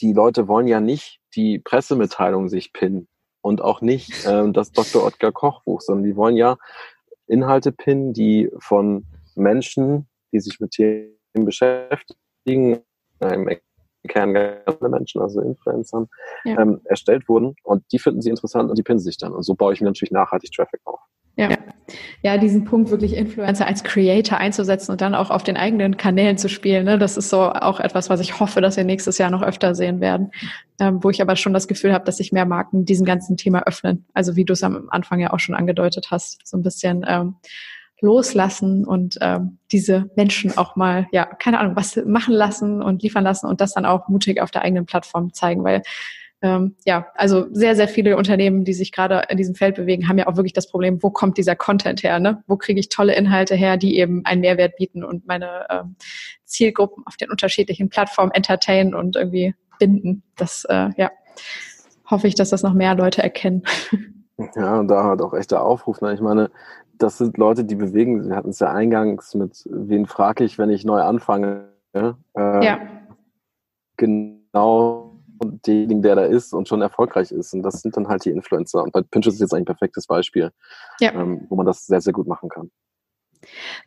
Speaker 2: die Leute wollen ja nicht die Pressemitteilung sich pinnen und auch nicht ähm, das Dr. Oetker Kochbuch, sondern die wollen ja Inhalte pinnen, die von Menschen, die sich mit Themen beschäftigen, im Kern ganz Menschen, also Influencern, ja. ähm, erstellt wurden und die finden sie interessant und die pinnen sich dann. Und so baue ich mir natürlich nachhaltig Traffic auf.
Speaker 1: Ja. ja, diesen Punkt wirklich Influencer als Creator einzusetzen und dann auch auf den eigenen Kanälen zu spielen, ne, das ist so auch etwas, was ich hoffe, dass wir nächstes Jahr noch öfter sehen werden, ähm, wo ich aber schon das Gefühl habe, dass sich mehr Marken diesem ganzen Thema öffnen. Also wie du es am Anfang ja auch schon angedeutet hast, so ein bisschen ähm, loslassen und ähm, diese Menschen auch mal, ja, keine Ahnung, was machen lassen und liefern lassen und das dann auch mutig auf der eigenen Plattform zeigen, weil ähm, ja, also sehr, sehr viele Unternehmen, die sich gerade in diesem Feld bewegen, haben ja auch wirklich das Problem, wo kommt dieser Content her? Ne? Wo kriege ich tolle Inhalte her, die eben einen Mehrwert bieten und meine ähm, Zielgruppen auf den unterschiedlichen Plattformen entertainen und irgendwie binden. Das, äh, ja, hoffe ich, dass das noch mehr Leute erkennen.
Speaker 2: Ja, und da hat auch echt der Aufruf. Ne? Ich meine, das sind Leute, die bewegen. Sie hatten es ja eingangs mit, wen frage ich, wenn ich neu anfange? Äh, ja. Genau denjenigen, der da ist und schon erfolgreich ist. Und das sind dann halt die Influencer. Und bei Pinterest ist jetzt eigentlich ein perfektes Beispiel, ja. ähm, wo man das sehr, sehr gut machen kann.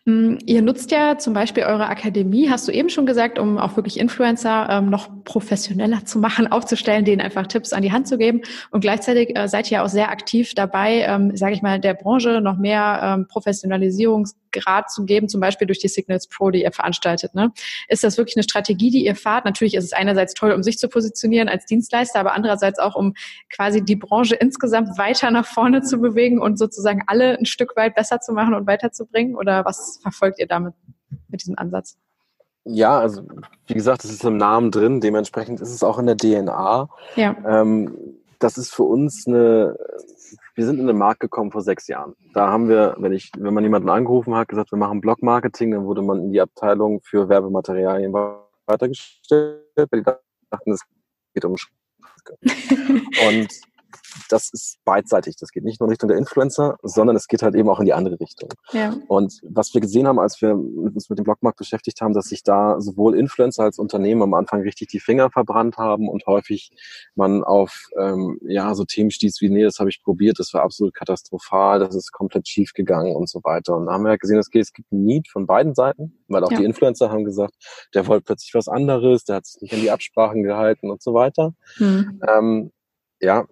Speaker 1: Mm, ihr nutzt ja zum Beispiel eure Akademie, hast du eben schon gesagt, um auch wirklich Influencer ähm, noch professioneller zu machen, aufzustellen, denen einfach Tipps an die Hand zu geben. Und gleichzeitig äh, seid ihr auch sehr aktiv dabei, ähm, sage ich mal, der Branche noch mehr ähm, Professionalisierungsgrad zu geben, zum Beispiel durch die Signals Pro, die ihr veranstaltet. Ne? Ist das wirklich eine Strategie, die ihr fahrt? Natürlich ist es einerseits toll, um sich zu positionieren als Dienstleister, aber andererseits auch, um quasi die Branche insgesamt weiter nach vorne zu bewegen und sozusagen alle ein Stück weit besser zu machen und weiterzubringen? Oder was verfolgt ihr damit mit diesem Ansatz?
Speaker 2: Ja, also wie gesagt, es ist im Namen drin, dementsprechend ist es auch in der DNA. Ja. Ähm, das ist für uns eine, wir sind in den Markt gekommen vor sechs Jahren. Da haben wir, wenn ich, wenn man jemanden angerufen hat, gesagt, wir machen Blog-Marketing, dann wurde man in die Abteilung für Werbematerialien weitergestellt, weil die dachten, es geht um Und das ist beidseitig. Das geht nicht nur in Richtung der Influencer, sondern es geht halt eben auch in die andere Richtung. Ja. Und was wir gesehen haben, als wir uns mit dem Blogmarkt beschäftigt haben, dass sich da sowohl Influencer als Unternehmen am Anfang richtig die Finger verbrannt haben und häufig man auf ähm, ja so Themen stieß wie, nee, das habe ich probiert, das war absolut katastrophal, das ist komplett schief gegangen und so weiter. Und da haben wir gesehen, es gibt ein Need von beiden Seiten, weil auch ja. die Influencer haben gesagt, der wollte plötzlich was anderes, der hat sich nicht an die Absprachen gehalten und so weiter. Mhm. Ähm, ja,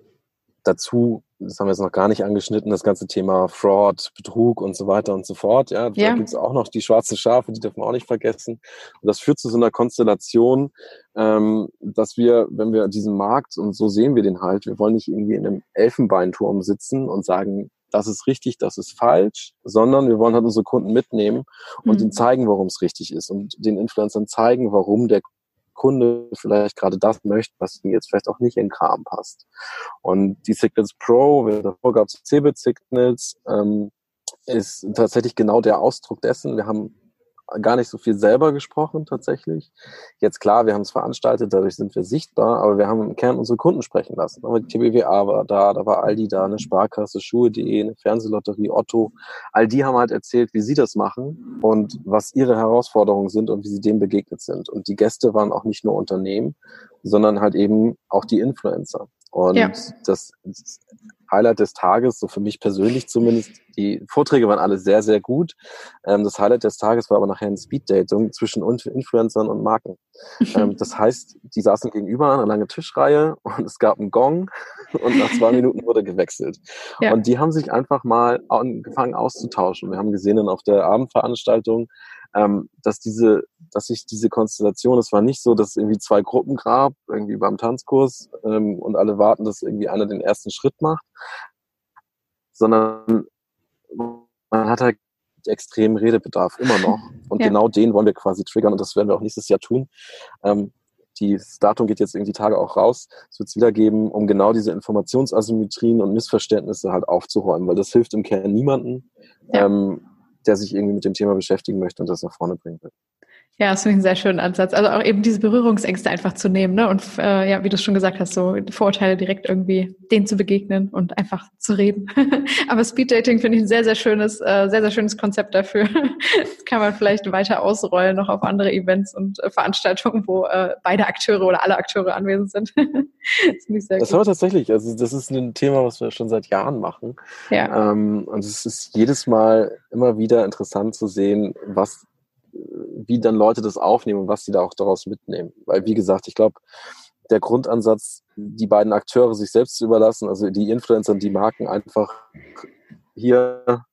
Speaker 2: dazu, das haben wir jetzt noch gar nicht angeschnitten, das ganze Thema Fraud, Betrug und so weiter und so fort. Ja, da gibt es auch noch die schwarzen Schafe, die dürfen wir auch nicht vergessen. Und das führt zu so einer Konstellation, ähm, dass wir, wenn wir diesen Markt, und so sehen wir den halt, wir wollen nicht irgendwie in einem Elfenbeinturm sitzen und sagen, das ist richtig, das ist falsch, sondern wir wollen halt unsere Kunden mitnehmen und mhm. ihnen zeigen, warum es richtig ist und den Influencern zeigen, warum der Kunde vielleicht gerade das möchte, was jetzt vielleicht auch nicht in Kram passt. Und die Signals Pro, davor gab es Cebit Signals, ähm, ist tatsächlich genau der Ausdruck dessen. Wir haben gar nicht so viel selber gesprochen tatsächlich. Jetzt klar, wir haben es veranstaltet, dadurch sind wir sichtbar, aber wir haben im Kern unsere Kunden sprechen lassen. Aber die TBWA war da, da war Aldi da, eine Sparkasse, Schuhe.de, eine Fernsehlotterie, Otto. All die haben halt erzählt, wie sie das machen und was ihre Herausforderungen sind und wie sie dem begegnet sind. Und die Gäste waren auch nicht nur Unternehmen, sondern halt eben auch die Influencer. Und ja. das Highlight des Tages, so für mich persönlich zumindest, die Vorträge waren alle sehr, sehr gut. Ähm, das Highlight des Tages war aber nachher ein Speed-Dating zwischen Influencern und Marken. ähm, das heißt, die saßen gegenüber an einer langen Tischreihe und es gab einen Gong und nach zwei Minuten wurde gewechselt. Ja. Und die haben sich einfach mal angefangen auszutauschen. Wir haben gesehen dann auf der Abendveranstaltung, ähm, dass diese, dass sich diese Konstellation, es war nicht so, dass irgendwie zwei Gruppen gab, irgendwie beim Tanzkurs ähm, und alle warten, dass irgendwie einer den ersten Schritt macht, sondern man hat halt extremen Redebedarf immer noch. Und ja. genau den wollen wir quasi triggern und das werden wir auch nächstes Jahr tun. Ähm, das Datum geht jetzt irgendwie die Tage auch raus. Es wird es wieder geben, um genau diese Informationsasymmetrien und Missverständnisse halt aufzuräumen, weil das hilft im Kern niemanden. Ja. Ähm, der sich irgendwie mit dem Thema beschäftigen möchte und das nach vorne bringen will.
Speaker 1: Ja, das finde ich einen sehr schönen Ansatz. Also auch eben diese Berührungsängste einfach zu nehmen, ne? Und äh, ja, wie du schon gesagt hast, so Vorurteile direkt irgendwie denen zu begegnen und einfach zu reden. Aber Speeddating finde ich ein sehr, sehr schönes, äh, sehr, sehr schönes Konzept dafür. das kann man vielleicht weiter ausrollen, noch auf andere Events und äh, Veranstaltungen, wo äh, beide Akteure oder alle Akteure anwesend sind. das
Speaker 2: finde ich sehr Das haben wir tatsächlich. Also das ist ein Thema, was wir schon seit Jahren machen. Ja. Ähm, und es ist jedes Mal immer wieder interessant zu sehen, was wie dann Leute das aufnehmen und was sie da auch daraus mitnehmen. Weil, wie gesagt, ich glaube, der Grundansatz, die beiden Akteure sich selbst zu überlassen, also die Influencer und die Marken einfach hier,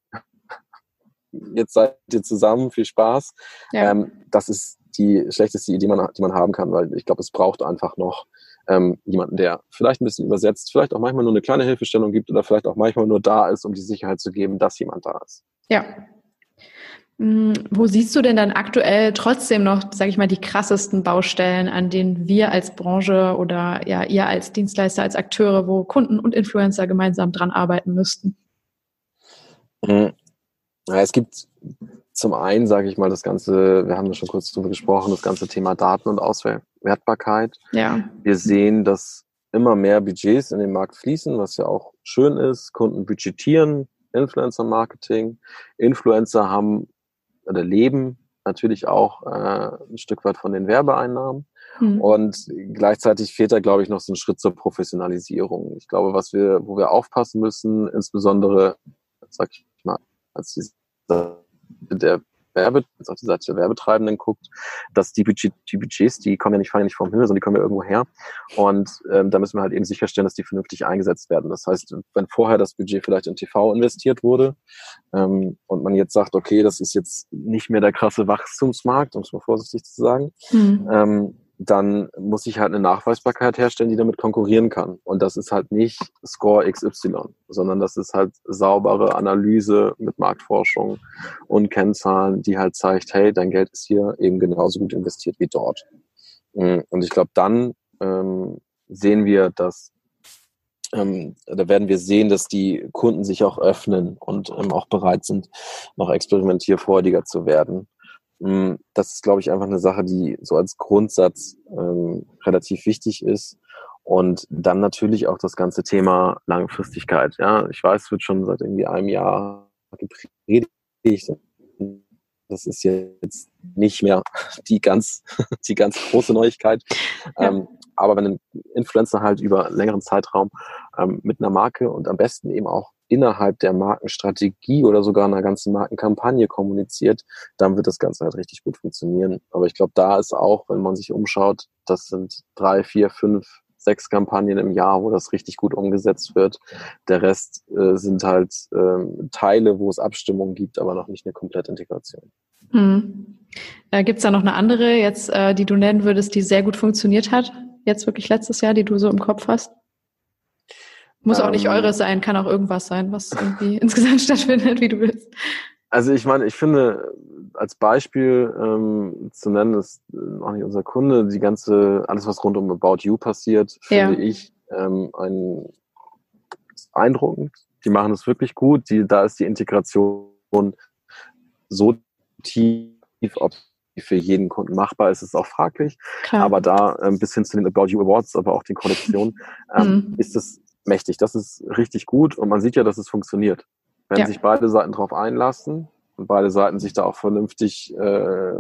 Speaker 2: jetzt seid ihr zusammen, viel Spaß. Ja. Ähm, das ist die schlechteste Idee, die man, die man haben kann, weil ich glaube, es braucht einfach noch ähm, jemanden, der vielleicht ein bisschen übersetzt, vielleicht auch manchmal nur eine kleine Hilfestellung gibt oder vielleicht auch manchmal nur da ist, um die Sicherheit zu geben, dass jemand da ist.
Speaker 1: Ja, wo siehst du denn dann aktuell trotzdem noch, sage ich mal, die krassesten Baustellen, an denen wir als Branche oder ja ihr als Dienstleister, als Akteure, wo Kunden und Influencer gemeinsam dran arbeiten müssten?
Speaker 2: Hm. Ja, es gibt zum einen, sage ich mal, das ganze, wir haben ja schon kurz drüber gesprochen, das ganze Thema Daten und Auswertbarkeit. Ja. Wir sehen, dass immer mehr Budgets in den Markt fließen, was ja auch schön ist. Kunden budgetieren Influencer-Marketing. Influencer haben oder leben natürlich auch äh, ein Stück weit von den Werbeeinnahmen. Mhm. Und gleichzeitig fehlt da, glaube ich, noch so ein Schritt zur Professionalisierung. Ich glaube, was wir, wo wir aufpassen müssen, insbesondere, sag ich mal, als dieser, der Werbe, auf die Seite der Werbetreibenden guckt, dass die, Budget, die Budgets, die kommen ja nicht, fallen ja nicht vom Himmel, sondern die kommen ja irgendwo her. Und ähm, da müssen wir halt eben sicherstellen, dass die vernünftig eingesetzt werden. Das heißt, wenn vorher das Budget vielleicht in TV investiert wurde ähm, und man jetzt sagt, okay, das ist jetzt nicht mehr der krasse Wachstumsmarkt, um es mal vorsichtig zu sagen, mhm. ähm, dann muss ich halt eine Nachweisbarkeit herstellen, die damit konkurrieren kann. Und das ist halt nicht Score XY, sondern das ist halt saubere Analyse mit Marktforschung und Kennzahlen, die halt zeigt, hey, dein Geld ist hier eben genauso gut investiert wie dort. Mm, und ich glaube, dann ähm, sehen wir, dass ähm, da werden wir sehen, dass die Kunden sich auch öffnen und ähm, auch bereit sind, noch experimentierfreudiger zu werden. Mm, das ist, glaube ich, einfach eine Sache, die so als Grundsatz ähm, relativ wichtig ist. Und dann natürlich auch das ganze Thema Langfristigkeit. Ja, ich weiß, es wird schon seit irgendwie einem Jahr gepredigt. Das ist jetzt nicht mehr die ganz, die ganz große Neuigkeit. Ja. Ähm, aber wenn ein Influencer halt über einen längeren Zeitraum ähm, mit einer Marke und am besten eben auch innerhalb der Markenstrategie oder sogar einer ganzen Markenkampagne kommuniziert, dann wird das Ganze halt richtig gut funktionieren. Aber ich glaube, da ist auch, wenn man sich umschaut, das sind drei, vier, fünf, sechs Kampagnen im Jahr, wo das richtig gut umgesetzt wird. Der Rest äh, sind halt äh, Teile, wo es Abstimmungen gibt, aber noch nicht eine komplette Integration. Hm.
Speaker 1: Äh, Gibt es da noch eine andere, jetzt, äh, die du nennen würdest, die sehr gut funktioniert hat? Jetzt wirklich letztes Jahr, die du so im Kopf hast? Muss auch nicht ähm, eures sein, kann auch irgendwas sein, was irgendwie insgesamt stattfindet, wie du willst.
Speaker 2: Also ich meine, ich finde, als Beispiel ähm, zu nennen ist auch nicht unser Kunde, die ganze, alles was rund um About You passiert, finde ja. ich ähm, ein, beeindruckend. Die machen es wirklich gut. Die, da ist die Integration so tief, ob die für jeden Kunden machbar ist, ist auch fraglich. Klar. Aber da ähm, bis hin zu den About You Awards, aber auch den Kollektionen, ähm, mhm. ist es mächtig. Das ist richtig gut und man sieht ja, dass es funktioniert. Wenn ja. sich beide Seiten darauf einlassen und beide Seiten sich da auch vernünftig äh,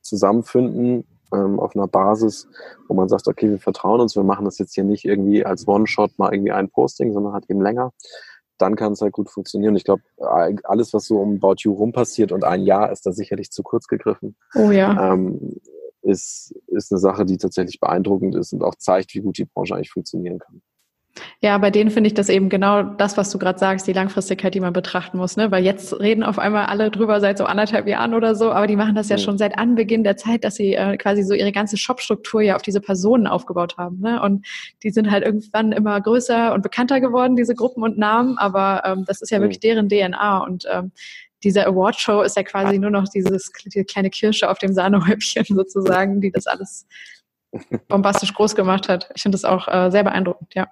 Speaker 2: zusammenfinden ähm, auf einer Basis, wo man sagt, okay, wir vertrauen uns, wir machen das jetzt hier nicht irgendwie als One-Shot mal irgendwie ein Posting, sondern halt eben länger, dann kann es halt gut funktionieren. Ich glaube, alles, was so um About You rum passiert und ein Jahr ist da sicherlich zu kurz gegriffen.
Speaker 1: Oh ja.
Speaker 2: Ähm, ist, ist eine Sache, die tatsächlich beeindruckend ist und auch zeigt, wie gut die Branche eigentlich funktionieren kann.
Speaker 1: Ja, bei denen finde ich das eben genau das, was du gerade sagst, die Langfristigkeit, die man betrachten muss. Ne? Weil jetzt reden auf einmal alle drüber seit so anderthalb Jahren oder so, aber die machen das ja mhm. schon seit Anbeginn der Zeit, dass sie äh, quasi so ihre ganze Shopstruktur ja auf diese Personen aufgebaut haben. Ne? Und die sind halt irgendwann immer größer und bekannter geworden, diese Gruppen und Namen, aber ähm, das ist ja mhm. wirklich deren DNA und ähm, diese Awardshow ist ja quasi nur noch dieses die kleine Kirsche auf dem Sahnehäubchen sozusagen, die das alles bombastisch groß gemacht hat. Ich finde das auch äh, sehr beeindruckend, ja.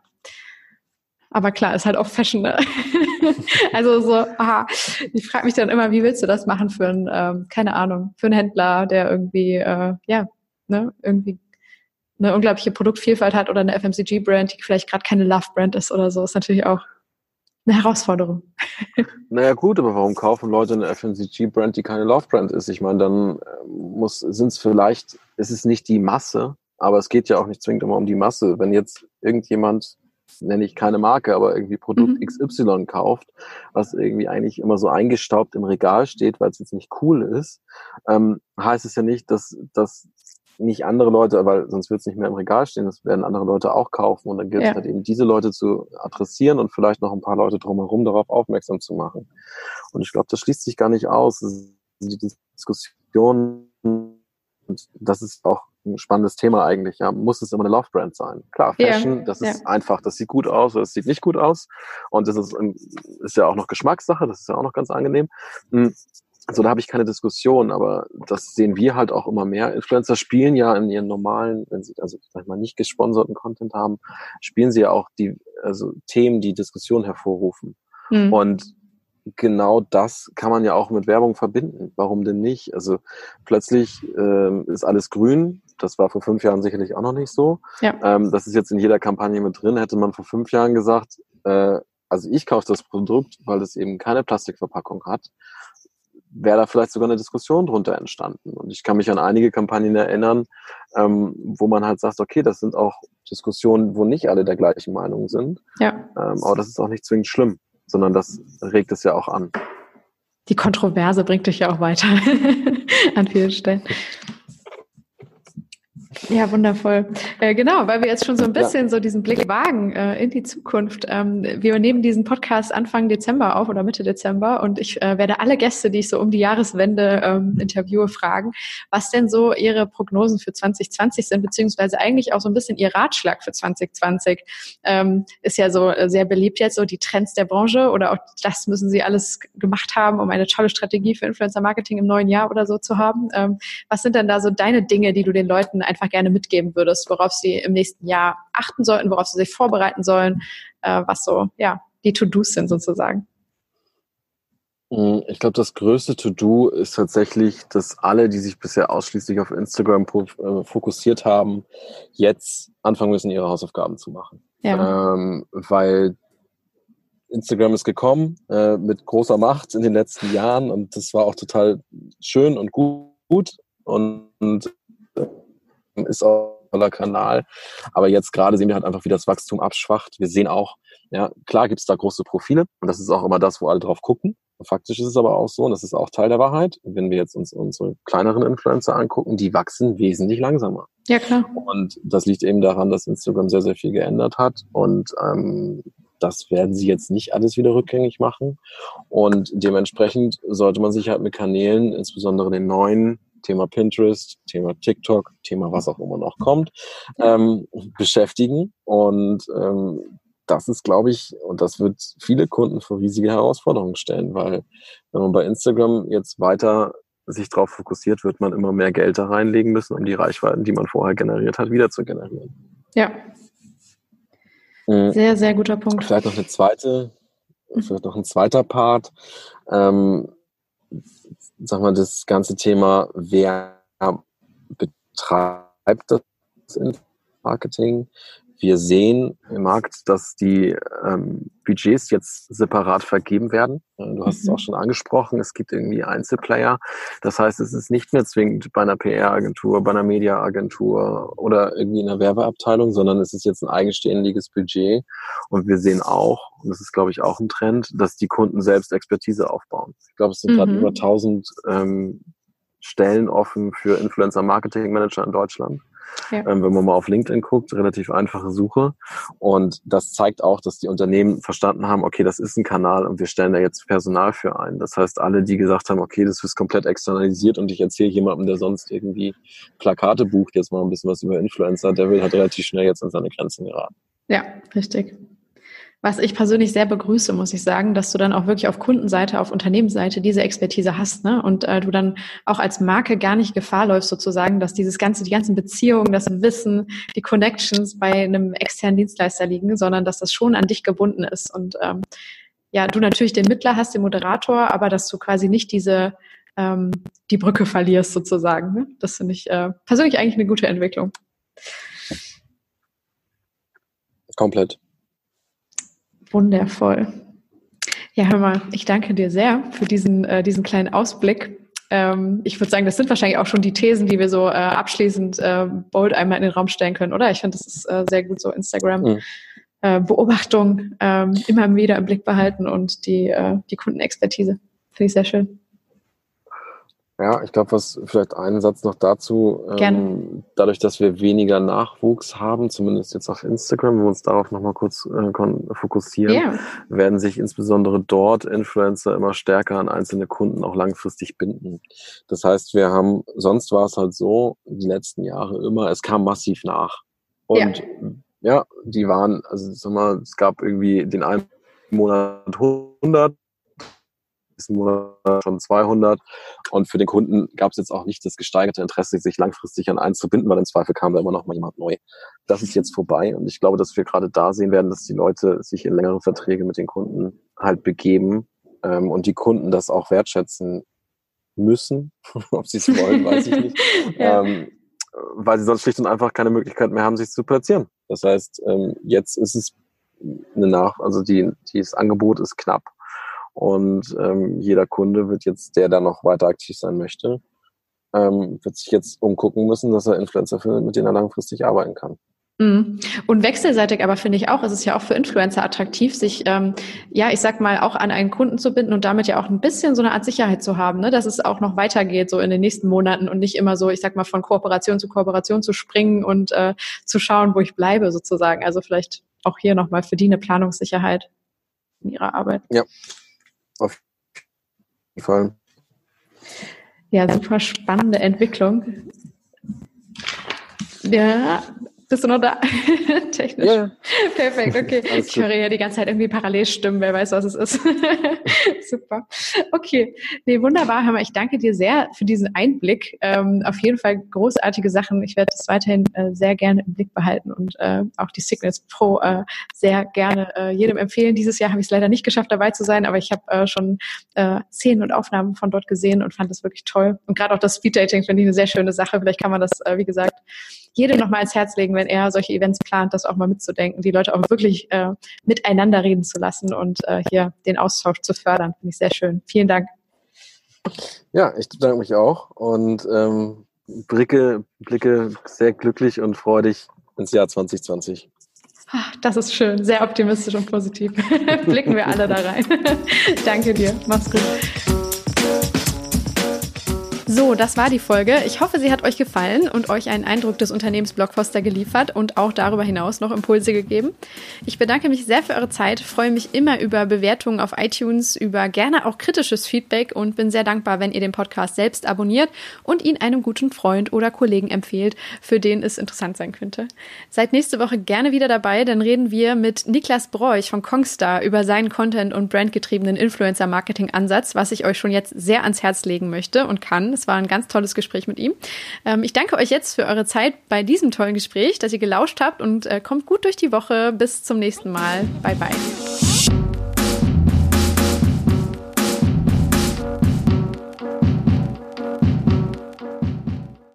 Speaker 1: Aber klar, ist halt auch Fashion. Ne? also so, aha, ich frage mich dann immer, wie willst du das machen für einen, ähm, keine Ahnung, für einen Händler, der irgendwie, äh, ja, ne, irgendwie eine unglaubliche Produktvielfalt hat oder eine FMCG-Brand, die vielleicht gerade keine Love-Brand ist oder so, ist natürlich auch eine Herausforderung.
Speaker 2: Naja gut, aber warum kaufen Leute eine FMCG-Brand, die keine Love-Brand ist? Ich meine, dann äh, muss sind es vielleicht, ist es nicht die Masse, aber es geht ja auch nicht zwingend immer um die Masse. Wenn jetzt irgendjemand, nenne ich keine Marke, aber irgendwie Produkt mhm. XY kauft, was irgendwie eigentlich immer so eingestaubt im Regal steht, weil es jetzt nicht cool ist, ähm, heißt es ja nicht, dass, dass nicht andere Leute, weil sonst wird es nicht mehr im Regal stehen, das werden andere Leute auch kaufen und dann gilt es ja. halt eben diese Leute zu adressieren und vielleicht noch ein paar Leute drumherum darauf aufmerksam zu machen. Und ich glaube, das schließt sich gar nicht aus. Die Diskussion, und das ist auch ein spannendes Thema eigentlich. Ja, muss es immer eine Love Brand sein? Klar, Fashion, ja, das ist ja. einfach, das sieht gut aus oder das sieht nicht gut aus. Und das ist, ist ja auch noch Geschmackssache, das ist ja auch noch ganz angenehm. Hm, so, da habe ich keine Diskussion, aber das sehen wir halt auch immer mehr. Influencer spielen ja in ihren normalen, wenn sie also sag ich mal nicht gesponserten Content haben, spielen sie ja auch die also Themen, die Diskussion hervorrufen. Mhm. Und genau das kann man ja auch mit Werbung verbinden. Warum denn nicht? Also plötzlich ähm, ist alles grün. Das war vor fünf Jahren sicherlich auch noch nicht so. Ja. Ähm, das ist jetzt in jeder Kampagne mit drin. Hätte man vor fünf Jahren gesagt, äh, also ich kaufe das Produkt, weil es eben keine Plastikverpackung hat, wäre da vielleicht sogar eine Diskussion drunter entstanden. Und ich kann mich an einige Kampagnen erinnern, ähm, wo man halt sagt, okay, das sind auch Diskussionen, wo nicht alle der gleichen Meinung sind. Ja. Ähm, aber das ist auch nicht zwingend schlimm sondern das regt es ja auch an.
Speaker 1: Die Kontroverse bringt dich ja auch weiter an vielen Stellen. Ja, wundervoll. Äh, genau, weil wir jetzt schon so ein bisschen ja. so diesen Blick wagen äh, in die Zukunft. Ähm, wir nehmen diesen Podcast Anfang Dezember auf oder Mitte Dezember und ich äh, werde alle Gäste, die ich so um die Jahreswende ähm, interviewe, fragen, was denn so ihre Prognosen für 2020 sind, beziehungsweise eigentlich auch so ein bisschen ihr Ratschlag für 2020. Ähm, ist ja so äh, sehr beliebt jetzt, so die Trends der Branche oder auch das müssen sie alles gemacht haben, um eine tolle Strategie für Influencer Marketing im neuen Jahr oder so zu haben. Ähm, was sind denn da so deine Dinge, die du den Leuten einfach gerne mitgeben würdest, worauf sie im nächsten Jahr achten sollten, worauf sie sich vorbereiten sollen, äh, was so ja die To-Dos sind sozusagen?
Speaker 2: Mm, ich glaube, das größte To-Do ist tatsächlich, dass alle, die sich bisher ausschließlich auf Instagram äh, fokussiert haben, jetzt anfangen müssen, ihre Hausaufgaben zu machen. Ja. Ähm, weil Instagram ist gekommen äh, mit großer Macht in den letzten Jahren und das war auch total schön und gut. Und, und ist auch ein toller Kanal. Aber jetzt gerade sehen wir halt einfach, wie das Wachstum abschwacht. Wir sehen auch, ja, klar gibt es da große Profile und das ist auch immer das, wo alle drauf gucken. Faktisch ist es aber auch so, und das ist auch Teil der Wahrheit, wenn wir jetzt uns unsere kleineren Influencer angucken, die wachsen wesentlich langsamer.
Speaker 1: Ja, klar.
Speaker 2: Und das liegt eben daran, dass Instagram sehr, sehr viel geändert hat. Und ähm, das werden sie jetzt nicht alles wieder rückgängig machen. Und dementsprechend sollte man sich halt mit Kanälen, insbesondere den neuen, Thema Pinterest, Thema TikTok, Thema was auch immer noch kommt, ähm, beschäftigen. Und ähm, das ist, glaube ich, und das wird viele Kunden vor riesige Herausforderungen stellen, weil wenn man bei Instagram jetzt weiter sich darauf fokussiert, wird man immer mehr Geld da reinlegen müssen, um die Reichweiten, die man vorher generiert hat, wieder zu generieren.
Speaker 1: Ja. Mhm. Sehr, sehr guter Punkt.
Speaker 2: Vielleicht noch eine zweite, vielleicht noch ein zweiter Part. Ähm, sag mal, das ganze Thema, wer betreibt das Marketing, wir sehen im Markt, dass die ähm, Budgets jetzt separat vergeben werden. Du hast mhm. es auch schon angesprochen, es gibt irgendwie Einzelplayer. Das heißt, es ist nicht mehr zwingend bei einer PR-Agentur, bei einer Media-Agentur oder irgendwie in einer Werbeabteilung, sondern es ist jetzt ein eigenständiges Budget. Und wir sehen auch, und das ist, glaube ich, auch ein Trend, dass die Kunden selbst Expertise aufbauen. Ich glaube, es sind mhm. gerade über 1000 ähm, Stellen offen für Influencer Marketing Manager in Deutschland. Ja. Ähm, wenn man mal auf LinkedIn guckt, relativ einfache Suche. Und das zeigt auch, dass die Unternehmen verstanden haben, okay, das ist ein Kanal und wir stellen da jetzt Personal für ein. Das heißt, alle, die gesagt haben, okay, das ist komplett externalisiert und ich erzähle jemandem, der sonst irgendwie Plakate bucht, jetzt mal ein bisschen was über Influencer, der will halt relativ schnell jetzt an seine Grenzen geraten.
Speaker 1: Ja, richtig. Was ich persönlich sehr begrüße, muss ich sagen, dass du dann auch wirklich auf Kundenseite, auf Unternehmensseite diese Expertise hast, ne? Und äh, du dann auch als Marke gar nicht Gefahr läufst, sozusagen, dass dieses ganze, die ganzen Beziehungen, das Wissen, die Connections bei einem externen Dienstleister liegen, sondern dass das schon an dich gebunden ist. Und ähm, ja, du natürlich den Mittler hast, den Moderator, aber dass du quasi nicht diese ähm, die Brücke verlierst sozusagen. Ne? Das finde ich äh, persönlich eigentlich eine gute Entwicklung.
Speaker 2: Komplett.
Speaker 1: Wundervoll. Ja, hör mal, ich danke dir sehr für diesen, äh, diesen kleinen Ausblick. Ähm, ich würde sagen, das sind wahrscheinlich auch schon die Thesen, die wir so äh, abschließend äh, bold einmal in den Raum stellen können, oder? Ich finde, das ist äh, sehr gut so Instagram. Mhm. Äh, Beobachtung ähm, immer wieder im Blick behalten und die, äh, die Kundenexpertise. Finde ich sehr schön.
Speaker 2: Ja, ich glaube, was vielleicht einen Satz noch dazu. Ähm, dadurch, dass wir weniger Nachwuchs haben, zumindest jetzt auf Instagram, wenn wir uns darauf nochmal kurz äh, fokussieren, yeah. werden sich insbesondere dort Influencer immer stärker an einzelne Kunden auch langfristig binden. Das heißt, wir haben, sonst war es halt so, die letzten Jahre immer, es kam massiv nach. Und yeah. ja, die waren, also sag mal, es gab irgendwie den einen Monat 100, nächsten Monat schon 200. Und für den Kunden gab es jetzt auch nicht das gesteigerte Interesse, sich langfristig an eins zu binden, weil im Zweifel kam da immer noch mal jemand neu. Das ist jetzt vorbei. Und ich glaube, dass wir gerade da sehen werden, dass die Leute sich in längere Verträge mit den Kunden halt begeben ähm, und die Kunden das auch wertschätzen müssen. Ob sie es wollen, weiß ich nicht. ja. ähm, weil sie sonst schlicht und einfach keine Möglichkeit mehr haben, sich zu platzieren. Das heißt, ähm, jetzt ist es eine Nach, also die, dieses Angebot ist knapp. Und ähm, jeder Kunde wird jetzt, der da noch weiter aktiv sein möchte, ähm, wird sich jetzt umgucken müssen, dass er Influencer findet, mit denen er langfristig arbeiten kann.
Speaker 1: Mhm. Und wechselseitig aber finde ich auch, es ist ja auch für Influencer attraktiv, sich, ähm, ja, ich sag mal, auch an einen Kunden zu binden und damit ja auch ein bisschen so eine Art Sicherheit zu haben, ne? dass es auch noch weitergeht, so in den nächsten Monaten und nicht immer so, ich sag mal, von Kooperation zu Kooperation zu springen und äh, zu schauen, wo ich bleibe sozusagen. Also vielleicht auch hier nochmal für die eine Planungssicherheit in ihrer Arbeit.
Speaker 2: Ja, auf jeden Fall.
Speaker 1: Ja, super spannende Entwicklung. Ja, bist du noch da? Technisch. Ja. Perfekt, okay. Alles ich höre ja die ganze Zeit irgendwie Parallelstimmen, wer weiß, was es ist. Super. Okay. Nee, wunderbar, Hammer. Ich danke dir sehr für diesen Einblick. Ähm, auf jeden Fall großartige Sachen. Ich werde das weiterhin äh, sehr gerne im Blick behalten und äh, auch die Signals Pro äh, sehr gerne äh, jedem empfehlen. Dieses Jahr habe ich es leider nicht geschafft, dabei zu sein, aber ich habe äh, schon äh, Szenen und Aufnahmen von dort gesehen und fand das wirklich toll. Und gerade auch das Speed Dating finde ich eine sehr schöne Sache. Vielleicht kann man das, wie gesagt, jedem noch mal ans Herz legen, wenn er solche Events plant, das auch mal mitzudenken, die Leute auch wirklich äh, miteinander reden zu lassen und äh, hier den Austausch zu fördern. Finde ich sehr schön. Vielen Dank.
Speaker 2: Ja, ich bedanke mich auch und ähm, blicke, blicke sehr glücklich und freudig ins Jahr 2020.
Speaker 1: Ach, das ist schön, sehr optimistisch und positiv. Blicken wir alle da rein. Danke dir. Mach's gut. So, das war die Folge. Ich hoffe, sie hat euch gefallen und euch einen Eindruck des Unternehmens Blockfoster geliefert und auch darüber hinaus noch Impulse gegeben. Ich bedanke mich sehr für eure Zeit, freue mich immer über Bewertungen auf iTunes, über gerne auch kritisches Feedback und bin sehr dankbar, wenn ihr den Podcast selbst abonniert und ihn einem guten Freund oder Kollegen empfehlt, für den es interessant sein könnte. Seid nächste Woche gerne wieder dabei, dann reden wir mit Niklas Broich von Kongstar über seinen Content- und brandgetriebenen Influencer-Marketing-Ansatz, was ich euch schon jetzt sehr ans Herz legen möchte und kann. Es war ein ganz tolles Gespräch mit ihm. Ähm, ich danke euch jetzt für eure Zeit bei diesem tollen Gespräch, dass ihr gelauscht habt und äh, kommt gut durch die Woche. Bis zum nächsten Mal. Bye, bye.